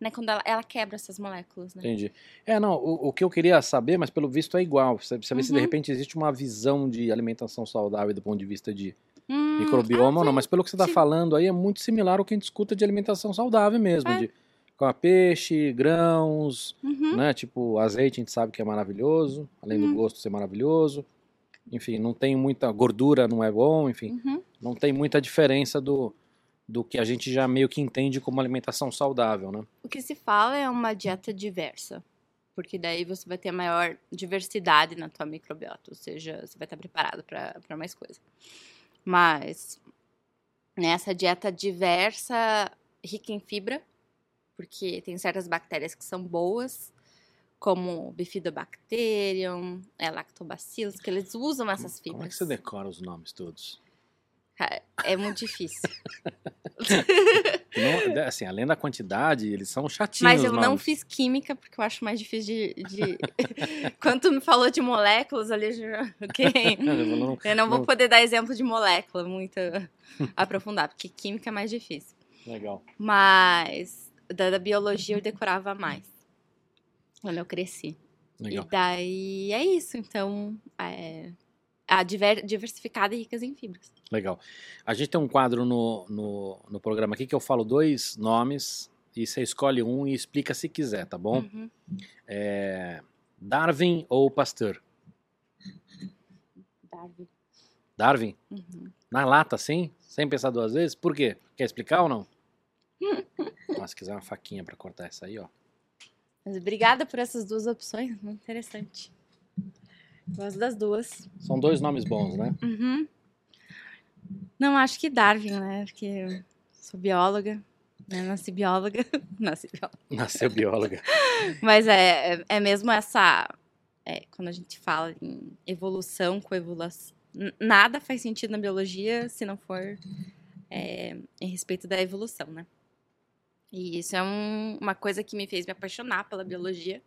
né, quando ela, ela quebra essas moléculas, né? Entendi. É, não, o, o que eu queria saber, mas pelo visto é igual. Você precisa ver se de Uhum. repente existe uma visão de alimentação saudável do ponto de vista de Hum, microbioma ah, ou não, sim, mas pelo que você está falando aí é muito similar ao que a gente escuta de alimentação saudável mesmo, É. de comer peixe, grãos, Uhum. né? Tipo, azeite a gente sabe que é maravilhoso, além do Uhum. gosto ser maravilhoso. Enfim, não tem muita gordura, não é bom, enfim, Uhum. não tem muita diferença do, do que a gente já meio que entende como alimentação saudável, né? O que se fala é uma dieta diversa. Porque daí você vai ter maior diversidade na tua microbiota. Ou seja, você vai estar preparado para mais coisa. Mas nessa dieta diversa, rica em fibra, porque tem certas bactérias que são boas, como Bifidobacterium, é, Lactobacillus, que eles usam essas fibras. Como é que você decora os nomes todos? É muito difícil. [LAUGHS] Não- assim, além da quantidade, eles são chatinhos. Mas eu não fiz química, porque eu acho mais difícil de. de... [LAUGHS] Quando tu me falou de moléculas ali, eu já- quem? [LAUGHS] não- Eu não vou não- poder dar exemplo de molécula muito aprofundado, porque química é mais difícil. Legal. Mas da, da biologia eu decorava mais. Quando eu cresci. Legal. E daí é isso. Então, é, a diver- diversificada e ricas em fibras. Legal. A gente tem um quadro no, no, no programa aqui que eu falo dois nomes e você escolhe um e explica se quiser, tá bom? Uhum. É, Darwin ou Pasteur? Darwin. Darwin? Uhum. Na lata, sim? Sem pensar duas vezes? Por quê? Quer explicar ou não? [LAUGHS] Nossa, se quiser uma faquinha pra cortar essa aí, ó. Mas obrigada por essas duas opções, muito interessante. Gosto das duas. São dois nomes bons, né? Uhum. Não, acho que Darwin, né? Porque eu sou bióloga, né? Nasci bióloga. [LAUGHS] Nasci bióloga. Nasceu bióloga. Mas é, é, é mesmo essa. é, quando a gente fala em evolução, coevolução. Nada faz sentido na biologia se não for é, em respeito da evolução, né? E isso é um- uma coisa que me fez me apaixonar pela biologia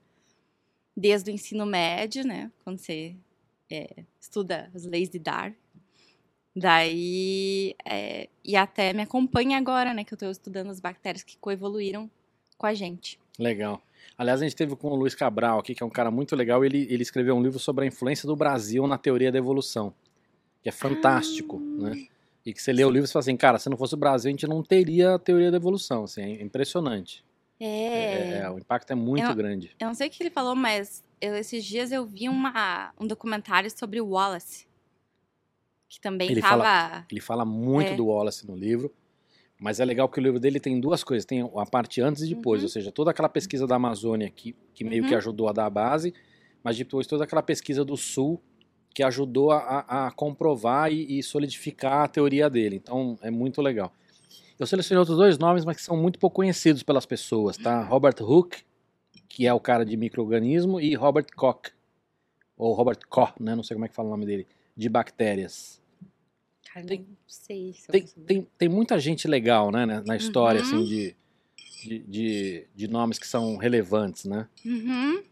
desde o ensino médio, né? Quando você é, estuda as leis de Darwin. Daí, é, e até me acompanha agora, né? Que eu estou estudando as bactérias que coevoluíram com a gente. Legal. Aliás, a gente teve com o Luiz Cabral aqui, que é um cara muito legal. Ele, ele escreveu um livro sobre a influência do Brasil na teoria da evolução, que é fantástico, né? E que você lê o livro e fala assim, cara, se não fosse o Brasil, a gente não teria a teoria da evolução. Assim, é impressionante. É. É, o impacto é muito Eu- grande. Eu não sei o que ele falou, mas eu- esses dias eu vi uma, um documentário sobre o Wallace. Que também Ele tava. Ele fala muito É. do Wallace no livro, mas é legal porque o livro dele tem duas coisas. Tem a parte antes e depois, Uhum. ou seja, toda aquela pesquisa da Amazônia que, que meio que Uhum. ajudou a dar a base, mas depois toda aquela pesquisa do Sul que ajudou a, a- a comprovar e, e solidificar a teoria dele. Então é muito legal. Eu selecionei outros dois nomes, mas que são muito pouco conhecidos pelas pessoas, tá? Robert Hooke, que é o cara de microorganismo, e Robert Koch, ou Robert Koch, né? Não sei como é que fala o nome dele, de bactérias. Cara, Tem- não sei se Tem, tem, tem muita gente legal, né, na história, Uhum. assim, de, de, de, de nomes que são relevantes, né? Uhum.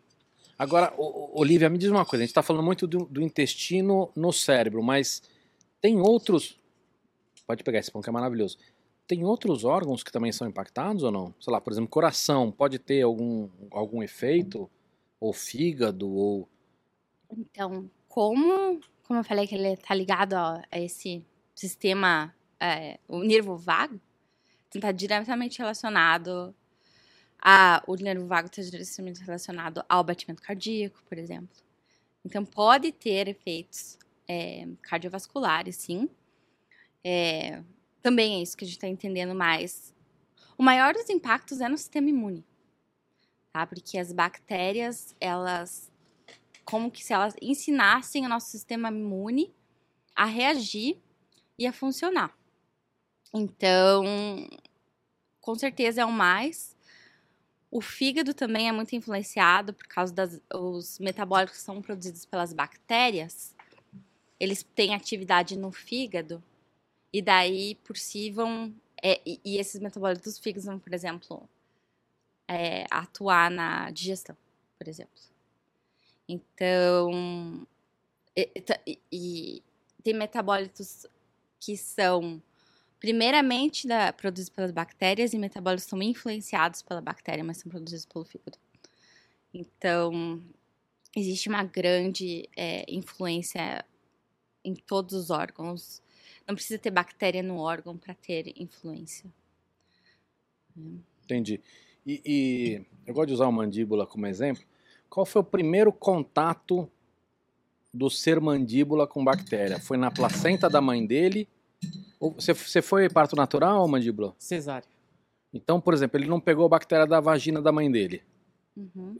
Agora, Olivia, me diz uma coisa, a gente está falando muito do, do intestino no cérebro, mas tem outros... Pode pegar esse pão que é maravilhoso. Tem outros órgãos que também são impactados ou não? Sei lá, por exemplo, coração, pode ter algum, algum efeito? Ou fígado, ou... Então, como, como eu falei que ele tá ligado a, esse sistema, é, o nervo vago, está diretamente relacionado a o nervo vago está diretamente relacionado ao batimento cardíaco, por exemplo. Então, pode ter efeitos é, cardiovasculares, sim. É, também é isso que a gente está entendendo mais. O maior dos impactos é no sistema imune, tá? Porque as bactérias, elas como que se elas ensinassem o nosso sistema imune a reagir e a funcionar. Então, com certeza é o mais. O fígado também é muito influenciado por causa das os metabólicos que são produzidos pelas bactérias. Eles têm atividade no fígado e daí por si vão é, e, e esses metabólicos dos fígados vão, por exemplo, é, atuar na digestão, por exemplo. Então, e- e tem metabólitos que são primeiramente da, produzidos pelas bactérias e metabólitos são influenciados pela bactéria, mas são produzidos pelo fígado. Então, existe uma grande é, influência em todos os órgãos, Não precisa ter bactéria no órgão para ter influência. Entendi. E, e eu gosto de usar a mandíbula como exemplo. Qual foi o primeiro contato do ser mandíbula com bactéria? Foi na placenta da mãe dele? Ou você, você foi parto natural ou mandíbula? Cesárea. Então, por exemplo, ele não pegou a bactéria da vagina da mãe dele. Uhum.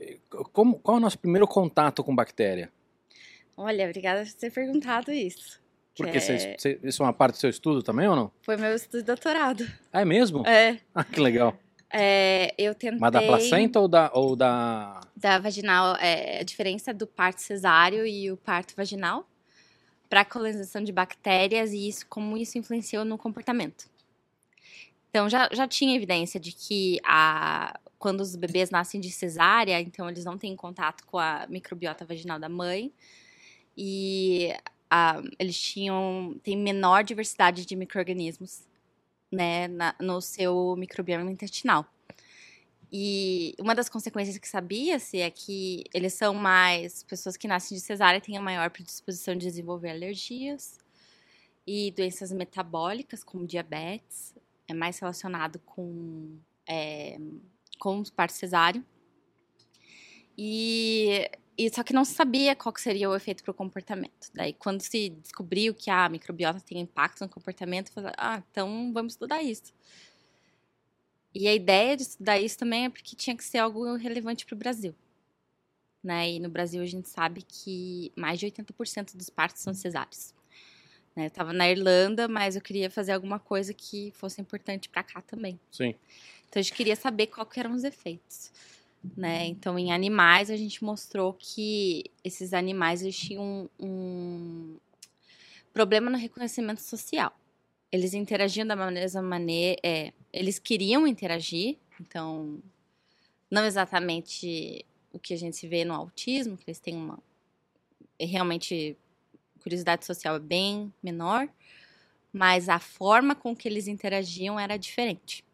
Como, qual é o nosso primeiro contato com bactéria? Olha, obrigada por ter perguntado isso. Porque é- você- isso é uma parte do seu estudo também ou não? Foi meu estudo de doutorado. Ah, é mesmo? É, Ah, que legal. é, eu tentei... Mas da placenta ou da, ou da. da vaginal, é, a diferença do parto cesáreo e o parto vaginal para a colonização de bactérias e isso, como isso influenciou no comportamento. Então, já, já tinha evidência de que a, quando os bebês nascem de cesárea, então eles não têm contato com a microbiota vaginal da mãe e a, eles tinham, têm menor diversidade de micro-organismos né, na- no seu microbioma intestinal. E uma das consequências que sabia-se é que eles são mais pessoas que nascem de cesárea têm a maior predisposição de desenvolver alergias e doenças metabólicas, como diabetes, é mais relacionado com, é, com o parto cesáreo. E, e só que não se sabia qual seria o efeito para o comportamento. Daí, quando se descobriu que a microbiota tem impacto no comportamento, falou, ah, então vamos estudar isso. E a ideia de estudar isso também é porque tinha que ser algo relevante para o Brasil. Né? E no Brasil a gente sabe que mais de 80% dos partos são cesáreos. Né? Eu estava na Irlanda, mas eu queria fazer alguma coisa que fosse importante para cá também. Sim. Então a gente queria saber qual que eram os efeitos. Né? Então, em animais, a gente mostrou que esses animais eles tinham um, um problema no reconhecimento social. Eles interagiam da mesma maneira. É, eles queriam interagir, então, não exatamente o que a gente vê no autismo, que eles têm uma. é Realmente, curiosidade social é bem menor, mas a forma com que eles interagiam era diferente.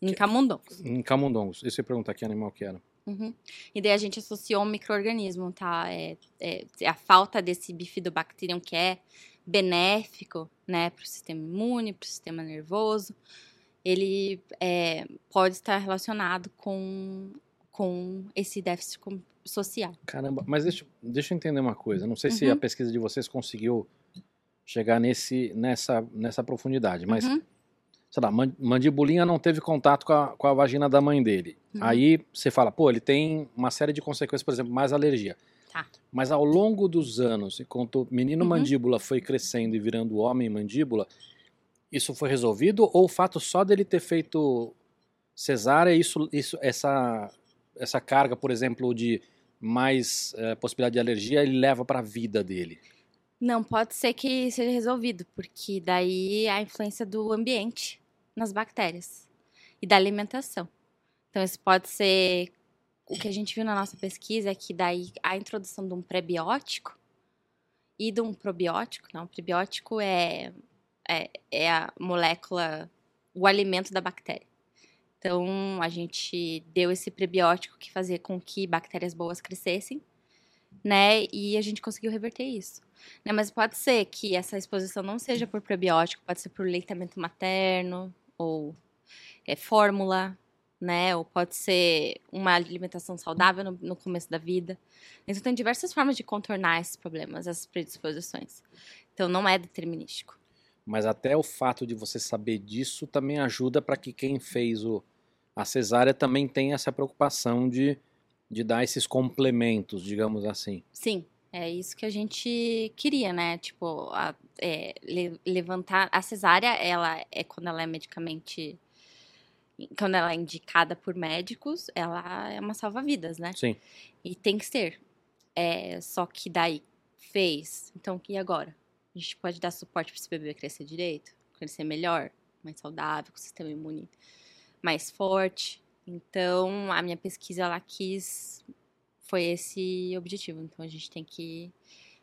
Em camundongos. Em camundongos. Eu ia perguntar que animal que era. Uhum. E daí a gente associou um microorganismo, tá? É, é, a falta desse bifidobacterium que é benéfico, né, para o sistema imune, para o sistema nervoso, ele é, pode estar relacionado com, com esse déficit social. Caramba, mas deixa, deixa eu entender uma coisa. Não sei se a Uhum. pesquisa de vocês conseguiu chegar nesse, nessa, nessa profundidade, mas, Uhum. Sei lá, man- mandibulinha não teve contato com a, com a vagina da mãe dele. Uhum. Aí você fala, pô, ele tem uma série de consequências, por exemplo, mais alergia. Tá. Mas ao longo dos anos, enquanto o menino Uhum. mandíbula foi crescendo e virando homem mandíbula, isso foi resolvido? Ou o fato só dele ter feito cesárea, isso, isso, essa, essa carga, por exemplo, de mais eh, possibilidade de alergia, ele leva para a vida dele? Não, pode ser que seja resolvido, porque daí é a influência do ambiente nas bactérias e da alimentação. Então, isso pode ser. O que a gente viu na nossa pesquisa é que daí a introdução de um prebiótico e de um probiótico, não, o prebiótico é, é, é a molécula, o alimento da bactéria. Então, a gente deu esse prebiótico que fazia com que bactérias boas crescessem, né? E a gente conseguiu reverter isso. Né, mas pode ser que essa exposição não seja por probiótico, pode ser por leitamento materno, ou é, fórmula, né? Ou pode ser uma alimentação saudável no, no começo da vida. Então, tem diversas formas de contornar esses problemas, essas predisposições. Então, não é determinístico. Mas até o fato de você saber disso também ajuda para que quem fez o, a cesárea também tenha essa preocupação de, de dar esses complementos, digamos assim. Sim, é isso que a gente queria, né? Tipo, a- é, le- levantar. A cesárea, ela é quando ela é medicamente. Quando ela é indicada por médicos, ela é uma salva-vidas, né? Sim. E tem que ser. É, só que daí fez. Então, e agora? A gente pode dar suporte para esse bebê crescer direito, crescer melhor, mais saudável, com o sistema imune mais forte. Então, a minha pesquisa ela quis foi esse objetivo. Então, a gente tem que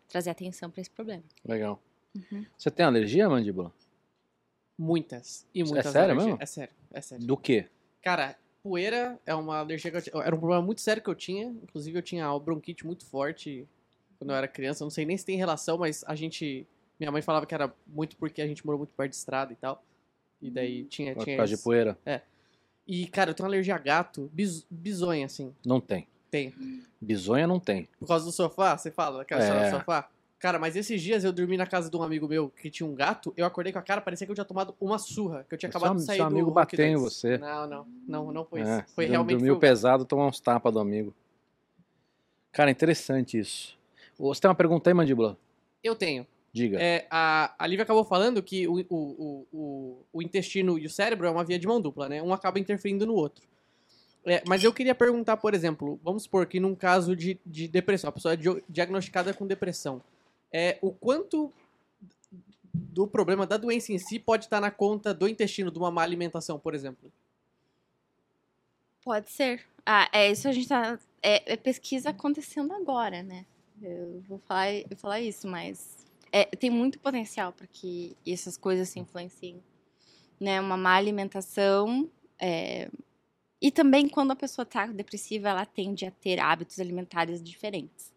trazer atenção para esse problema. Legal. Uhum. Você tem alergia, mandíbula? Muitas. E muitas É sério alergias. mesmo? É sério, é sério. Do quê? Cara, poeira é uma alergia que eu tinha. Era um problema muito sério que eu tinha. Inclusive, eu tinha bronquite muito forte quando eu era criança. Eu não sei nem se tem relação, mas a gente Minha mãe falava que era muito porque a gente morou muito perto de estrada e tal. E daí Hum. tinha. Por tinha causa de poeira? E, cara, eu tenho uma alergia a gato bis, bizonha, assim. Não tem. Tem. Bisonha não tem. Por causa do sofá, você fala, daquela É. história do sofá? Cara, mas esses dias eu dormi na casa de um amigo meu que tinha um gato, eu acordei com a cara, parecia que eu tinha tomado uma surra, que eu tinha Seu acabado de am- sair seu do amigo bateu em você. Não, não, não, não foi É, isso. Foi realmente Dormiu foi pesado, tomar uns tapas do amigo. Cara, interessante isso. Você tem uma pergunta aí, Mandíbula? Eu tenho. Diga. É, a, a Lívia acabou falando que o, o, o, o intestino e o cérebro é uma via de mão dupla, né? Um acaba interferindo no outro. É, mas eu queria perguntar, por exemplo, vamos supor que num caso de, de depressão, a pessoa é diagnosticada com depressão, é, o quanto do problema da doença em si pode estar na conta do intestino, de uma má alimentação, por exemplo? Pode ser. Ah, é isso a gente tá. É, é pesquisa acontecendo agora, né? Eu vou falar, eu falar isso, mas é, tem muito potencial para que essas coisas se influenciem. Né? Uma má alimentação. é, E também quando a pessoa tá depressiva, ela tende a ter hábitos alimentares diferentes.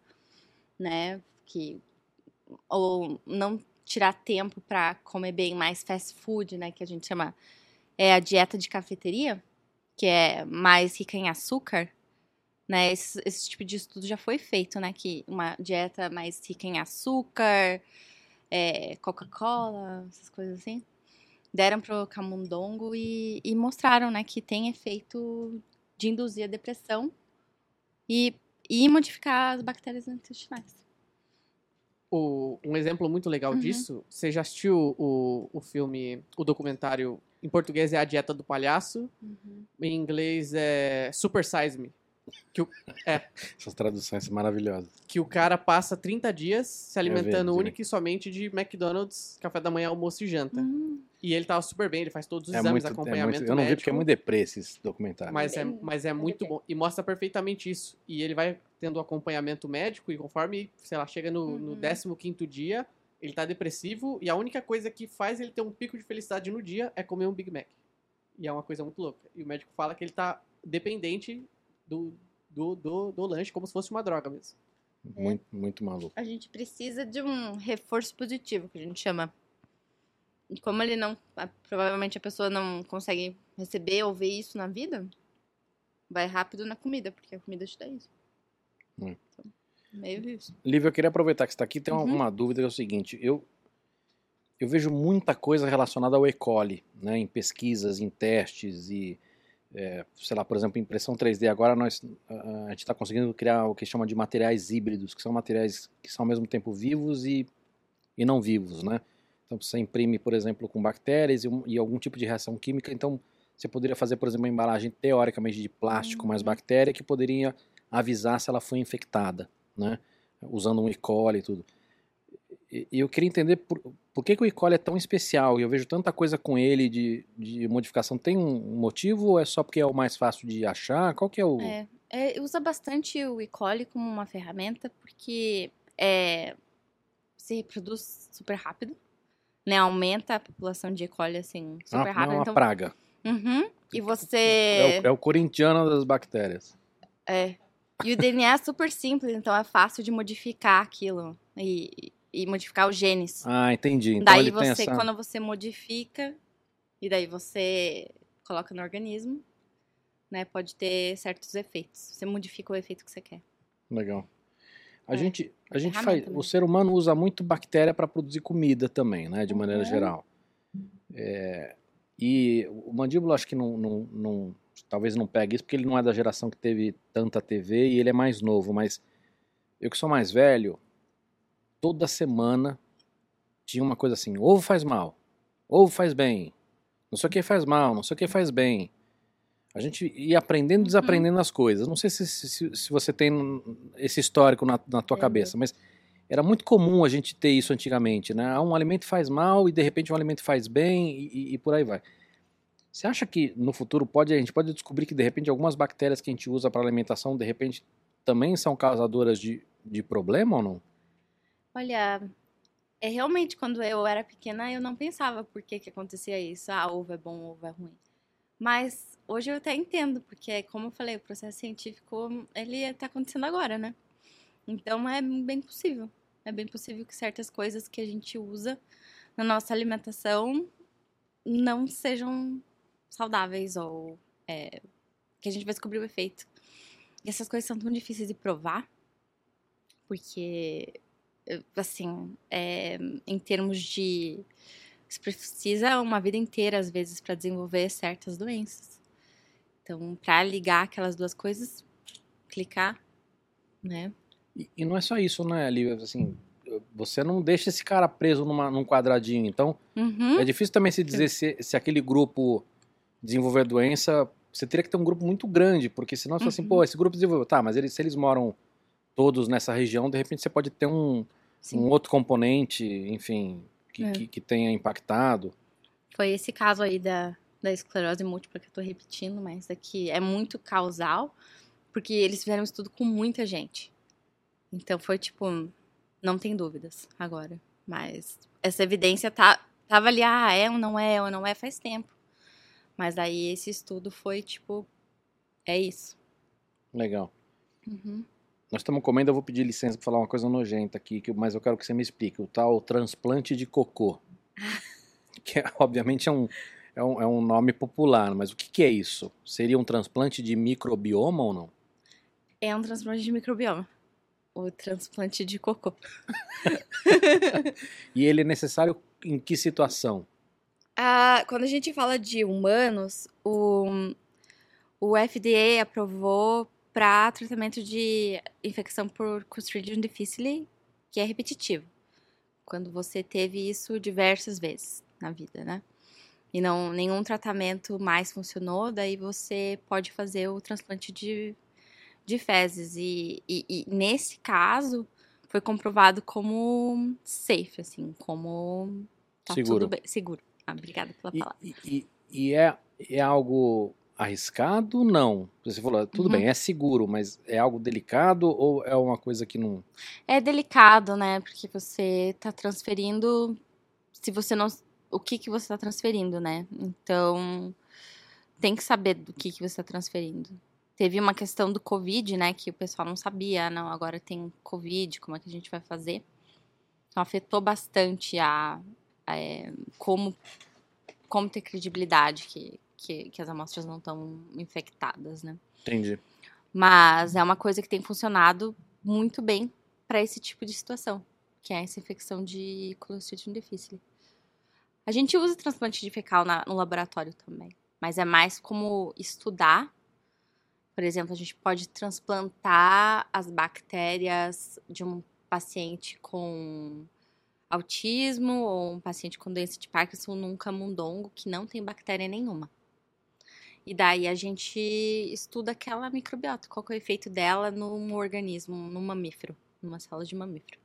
Né? Que, ou não tirar tempo para comer bem mais fast food, né? Que a gente chama. É a dieta de cafeteria que é mais rica em açúcar, né? Esse, esse tipo de estudo já foi feito, né? Que uma dieta mais rica em açúcar, é, Coca-Cola, essas coisas assim, deram pro camundongo e, e mostraram, né? Que tem efeito de induzir a depressão e, e modificar as bactérias intestinais. O- um exemplo muito legal Uhum. disso, você já assistiu o, o filme, o documentário, em português é A Dieta do Palhaço, em inglês é Super Size Me. Essas traduções são maravilhosas. que o cara passa 30 dias se alimentando vi. única e somente de McDonald's, café da manhã, almoço e janta. Hum, E ele tava super bem, ele faz todos os É exames, muito, é acompanhamento muito- eu não vi médico. porque é muito deprê esse documentário. Mas é, mas é a muito bom. E mostra perfeitamente isso. E ele vai tendo acompanhamento médico e conforme, sei lá, chega no, no Uhum. 15º dia, ele tá depressivo e a única coisa que faz ele ter um pico de felicidade no dia é comer um Big Mac. E é uma coisa muito louca. E o médico fala que ele tá dependente do, do, do, do lanche como se fosse uma droga mesmo. Muito, muito maluco. a gente precisa de um reforço positivo, que a gente chama. E como ele não. a- provavelmente a pessoa não consegue receber ou ver isso na vida, vai rápido na comida, porque a comida te dá isso. Hum. Então, meio isso. Lívia, eu queria aproveitar que você está aqui. Tem uma, Uhum. uma dúvida que é o seguinte: eu, eu vejo muita coisa relacionada ao E. coli, né, em pesquisas, em testes e, é, sei lá, por exemplo, impressão 3D. Agora nós, a, gente está conseguindo criar o que chama de materiais híbridos, que são materiais que são ao mesmo tempo vivos e, e não vivos, né? Então você imprime, por exemplo, com bactérias e, e algum tipo de reação química. Então você poderia fazer, por exemplo, uma embalagem teoricamente de plástico mais Uhum. bactéria que poderia avisar se ela foi infectada, né? Usando um E. coli e tudo. E e eu queria entender por, por que, que o E. coli é tão especial e eu vejo tanta coisa com ele de, de modificação. Tem um motivo ou é só porque é o mais fácil de achar? Qual que é o... É, é, usa bastante o E. coli como uma ferramenta, porque é, se reproduz super rápido, né? Aumenta a população de E. coli, assim, Ah, super é rápido. uma Então, praga. Uhum, e É você... o, é o corintiano das bactérias. É. E o DNA é super simples, então é fácil de modificar aquilo e, e modificar os genes. Ah, entendi. Então daí você, essa... quando você modifica, e daí você coloca no organismo, né, pode ter certos efeitos. Você modifica o efeito que você quer. Legal. A É, gente, a gente faz, o ser humano usa muito bactéria para produzir comida também, né, de maneira Uhum. geral. É, e o mandíbula acho que não, não, não- talvez não pegue isso porque ele não é da geração que teve tanta TV e ele é mais novo, mas eu que sou mais velho, toda semana tinha uma coisa assim, ovo faz mal, ovo faz bem, não sei o que faz mal, não sei o que faz bem. A gente ia aprendendo e desaprendendo as coisas. Não sei se, se, se você tem esse histórico na, na tua Uhum. cabeça, mas era muito comum a gente ter isso antigamente, né? Ah, Um alimento faz mal e de repente um alimento faz bem e, e- e por aí vai. Você acha que no futuro pode a gente pode descobrir que de repente algumas bactérias que a gente usa para alimentação de repente também são causadoras de, de problema ou não? Olha, é realmente quando eu era pequena eu não pensava por que, que acontecia isso. Ah, ovo é bom, ovo é ruim. Mas hoje eu até entendo, porque como eu falei, o processo científico ele tá acontecendo agora, né? Então é bem possível. É bem possível que certas coisas que a gente usa na nossa alimentação não sejam saudáveis ou é, que a gente vai descobrir o efeito. E essas coisas são tão difíceis de provar, porque, assim, é, em termos de. Você precisa uma vida inteira, às vezes, para desenvolver certas doenças. Então, para ligar aquelas duas coisas, clicar, né? E, e não é só isso, né, Lívia? Assim, você não deixa esse cara preso numa, num quadradinho. Então, Uhum. é difícil também se dizer se, se aquele grupo desenvolver doença. Você teria que ter um grupo muito grande, porque senão você assim, Uhum. pô, esse grupo desenvolveu. Tá, mas eles, se eles moram todos nessa região, de repente você pode ter um, Sim. um outro componente, enfim, que, É. que, que tenha impactado. Foi esse caso aí da, da esclerose múltipla que eu tô repetindo, mas aqui é muito causal, porque eles fizeram um estudo com muita gente. Então foi tipo, não tem dúvidas agora. Mas essa evidência tá, tava ali, ah, é ou não é, ou não é, faz tempo. Mas aí esse estudo foi tipo, é isso. Legal. Uhum. Nós estamos comendo, eu vou pedir licença para falar uma coisa nojenta aqui, que, mas eu quero que você me explique. O tal transplante de cocô. [LAUGHS] que é, obviamente é um, é, um, é um nome popular, mas o que, que é isso? Seria um transplante de microbioma ou não? É um transplante de microbioma. O transplante de cocô. [LAUGHS] E ele é necessário em que situação? Ah, quando a gente fala de humanos, o, o FDA aprovou para tratamento de infecção por Clostridium difficile, que é repetitivo. Quando você teve isso diversas vezes na vida, né? E não nenhum tratamento mais funcionou, daí você pode fazer o transplante de, de fezes. E, e, e nesse caso, foi comprovado como safe, assim, como tá Seguro. tudo bem. Seguro. Ah, obrigada pela palavra. e- e- e é, é algo arriscado? Não. Você falou, tudo Uhum. bem, é seguro, mas é algo delicado ou é uma coisa que não. É delicado, né? Porque você tá transferindo. Se você não. O que, que você tá transferindo, né? Então. Tem que saber do que, que você tá transferindo. Teve uma questão do Covid, né? Que o pessoal não sabia. "Ah, Não, agora tem Covid, como é que a gente vai fazer? Então afetou bastante a. a, é, como, como ter credibilidade que, que, que as amostras não estão infectadas, né? Entendi. Mas é uma coisa que tem funcionado muito bem para esse tipo de situação, que é essa infecção de Clostridium difficile. A gente usa transplante de fecal na- no laboratório também, mas é mais como estudar. Por exemplo, a gente pode transplantar as bactérias de um paciente com autismo ou um paciente com doença de Parkinson num camundongo que não tem bactéria nenhuma. E daí a gente estuda aquela microbiota, qual é o efeito dela num organismo, num mamífero, numa célula de mamífero.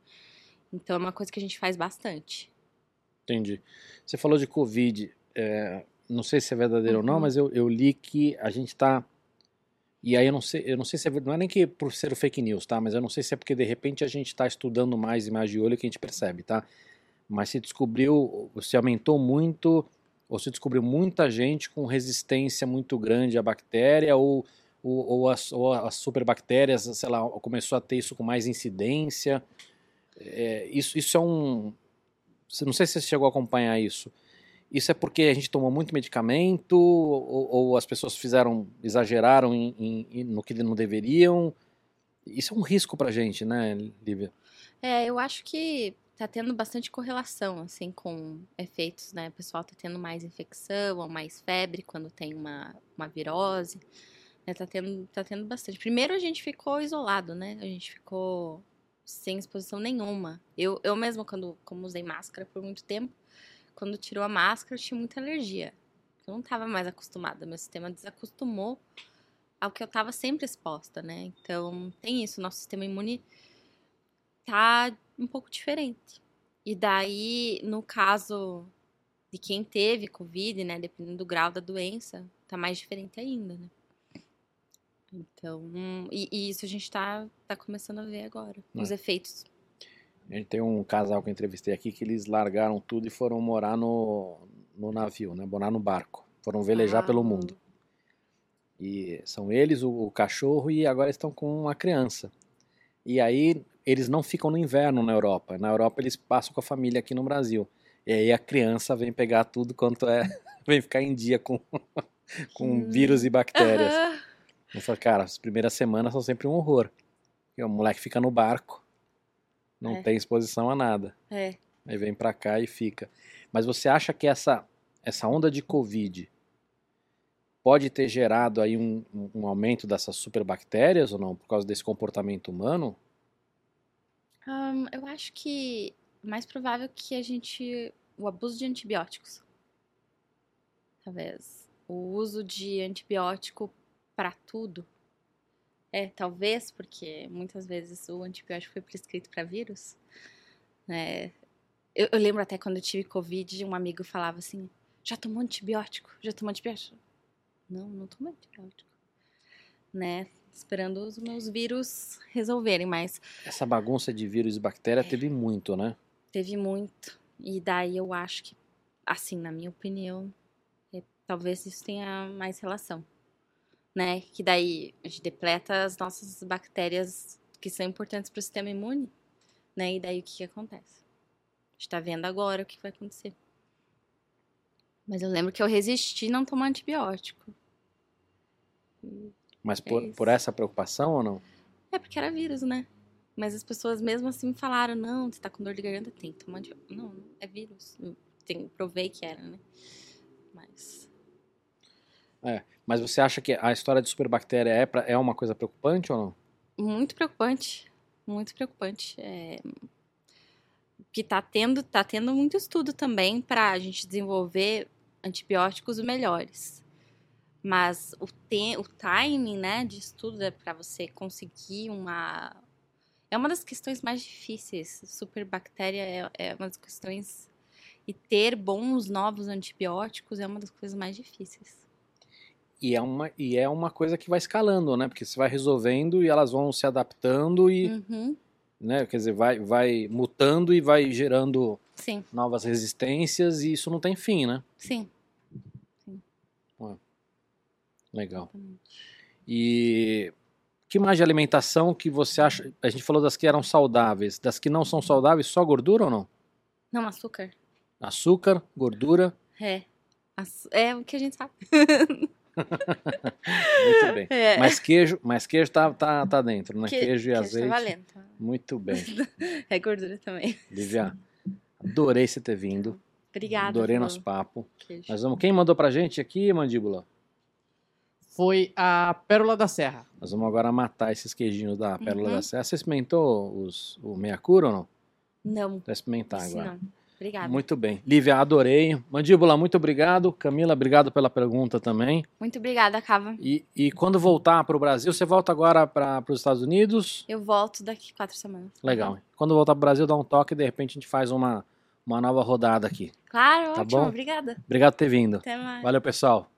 Então é uma coisa que a gente faz bastante. Entendi. Você falou de Covid. é, não sei se é verdadeiro ou não, Uhum. mas eu, eu li que a gente tá. E aí eu não sei, eu não sei se é. Não é nem que por ser fake news, tá? Mas eu não sei se é porque de repente a gente está estudando mais e mais de olho que a gente percebe, tá? Mas se descobriu, se aumentou muito, se descobriu muita gente com resistência muito grande à bactéria, ou, ou, ou, as, ou as superbactérias, sei lá, começou a ter isso com mais incidência. É, isso, isso é um. Você- Não sei se você chegou a acompanhar isso. Isso é porque a gente tomou muito medicamento ou, ou as pessoas fizeram, exageraram em- em- no que não deveriam? Isso é um risco pra gente, né, Lívia? É, eu acho que tá tendo bastante correlação, assim, com efeitos, né? O pessoal tá tendo mais infecção ou mais febre quando tem uma, uma virose. Né? Tá, tendo, tá tendo bastante. Primeiro a gente ficou isolado, né? A gente ficou sem exposição nenhuma. Eu, eu mesma, quando como usei máscara por muito tempo, quando tirou a máscara, eu tinha muita alergia. Eu não tava mais acostumada. Meu sistema desacostumou ao que eu tava sempre exposta, né? Então, tem isso. Nosso sistema imune tá um pouco diferente. E daí, no caso de quem teve Covid, né, dependendo do grau da doença, tá mais diferente ainda, né? Então, e, e isso a gente tá, tá começando a ver agora, os efeitos. A gente tem um casal que eu entrevistei aqui que eles largaram tudo e foram morar no, no navio, né? Morar no barco. Foram velejar Ah. pelo mundo. E são eles, o, o cachorro, e agora estão com uma criança. E aí eles não ficam no inverno na Europa. Na Europa eles passam com a família aqui no Brasil. E aí a criança vem pegar tudo quanto é, [LAUGHS] vem ficar em dia com, [LAUGHS] com Hum. vírus e bactérias. Aham. [LAUGHS] Eu falo, cara, as primeiras semanas são sempre um horror. E o moleque fica no barco, não É. tem exposição a nada. É. Aí vem pra cá e fica. Mas você acha que essa, essa onda de Covid pode ter gerado aí um- um aumento dessas superbactérias ou não? Por causa desse comportamento humano? Eu acho que é mais provável que a gente. O abuso de antibióticos. Talvez. O uso de antibiótico para tudo. É, talvez, porque muitas vezes o antibiótico foi prescrito para vírus. né? Eu, eu lembro até quando eu tive Covid, um amigo falava assim: já tomou antibiótico? Já tomou antibiótico? Não, não tomei antibiótico. Né? Esperando os meus vírus resolverem, mas Essa bagunça de vírus e bactéria teve muito, né? Teve muito. E daí eu acho que, assim, na minha opinião, é, talvez isso tenha mais relação. Né? Que daí a gente depleta as nossas bactérias que são importantes para o sistema imune. Né? E daí o que, que acontece? A gente tá vendo agora o que vai acontecer. Mas eu lembro que eu resisti não tomar antibiótico. Mas por, isso. por essa preocupação ou não? É porque era vírus, né? Mas as pessoas mesmo assim me falaram, não, você tá com dor de garganta, tem que tomar antibiótico. Não, é vírus. Tem, provei que era, né? Mas. Mas você acha que a história de superbactéria é, pra- é uma coisa preocupante ou não? Muito preocupante. Muito preocupante. É... Que tá tendo, tá tendo muito estudo também pra gente desenvolver antibióticos melhores. Mas o, te... o timing, né, de estudo é para você conseguir uma. É uma das questões mais difíceis. Superbactéria é, é uma das questões. E ter bons novos antibióticos é uma das coisas mais difíceis. E é, uma, e é uma coisa que vai escalando, né? Porque você vai resolvendo e elas vão se adaptando e, Uhum. né? Quer dizer, vai, vai mutando e vai gerando Sim, novas resistências e isso não tem fim, né? sim. Legal. E que mais de alimentação que você acha? A gente falou das que eram saudáveis, das que não são saudáveis, só gordura ou não? Não, açúcar. Açúcar, gordura, É. É o que a gente sabe. [LAUGHS] muito bem. É. Mas queijo, mas queijo tá, tá, tá dentro, né? Que- queijo e Tá azeite. valendo. tá? Muito bem. [LAUGHS] É gordura também. Lívia, adorei você ter vindo. Obrigada. Adorei nosso papo. queijo. Nós vamos. Quem mandou pra gente aqui, mandíbula? Foi a Pérola da Serra. Nós vamos agora matar esses queijinhos da Pérola Uhum. da Serra. Você experimentou os, o meia cura ou não? Não, Vai experimentar isso agora. não. Obrigada. Muito... Muito bem. Lívia, adorei. Mandíbula, muito obrigado. Camila, obrigado pela pergunta também. obrigada, Cava. E, e quando voltar para o Brasil, você volta agora para os Estados Unidos? Eu volto daqui quatro semanas. Legal. Quando voltar para o Brasil, dá um toque e de repente a gente faz uma, uma nova rodada aqui. Claro, Tá ótimo. bom? Obrigada. Obrigado por ter vindo. Até mais. Valeu, pessoal.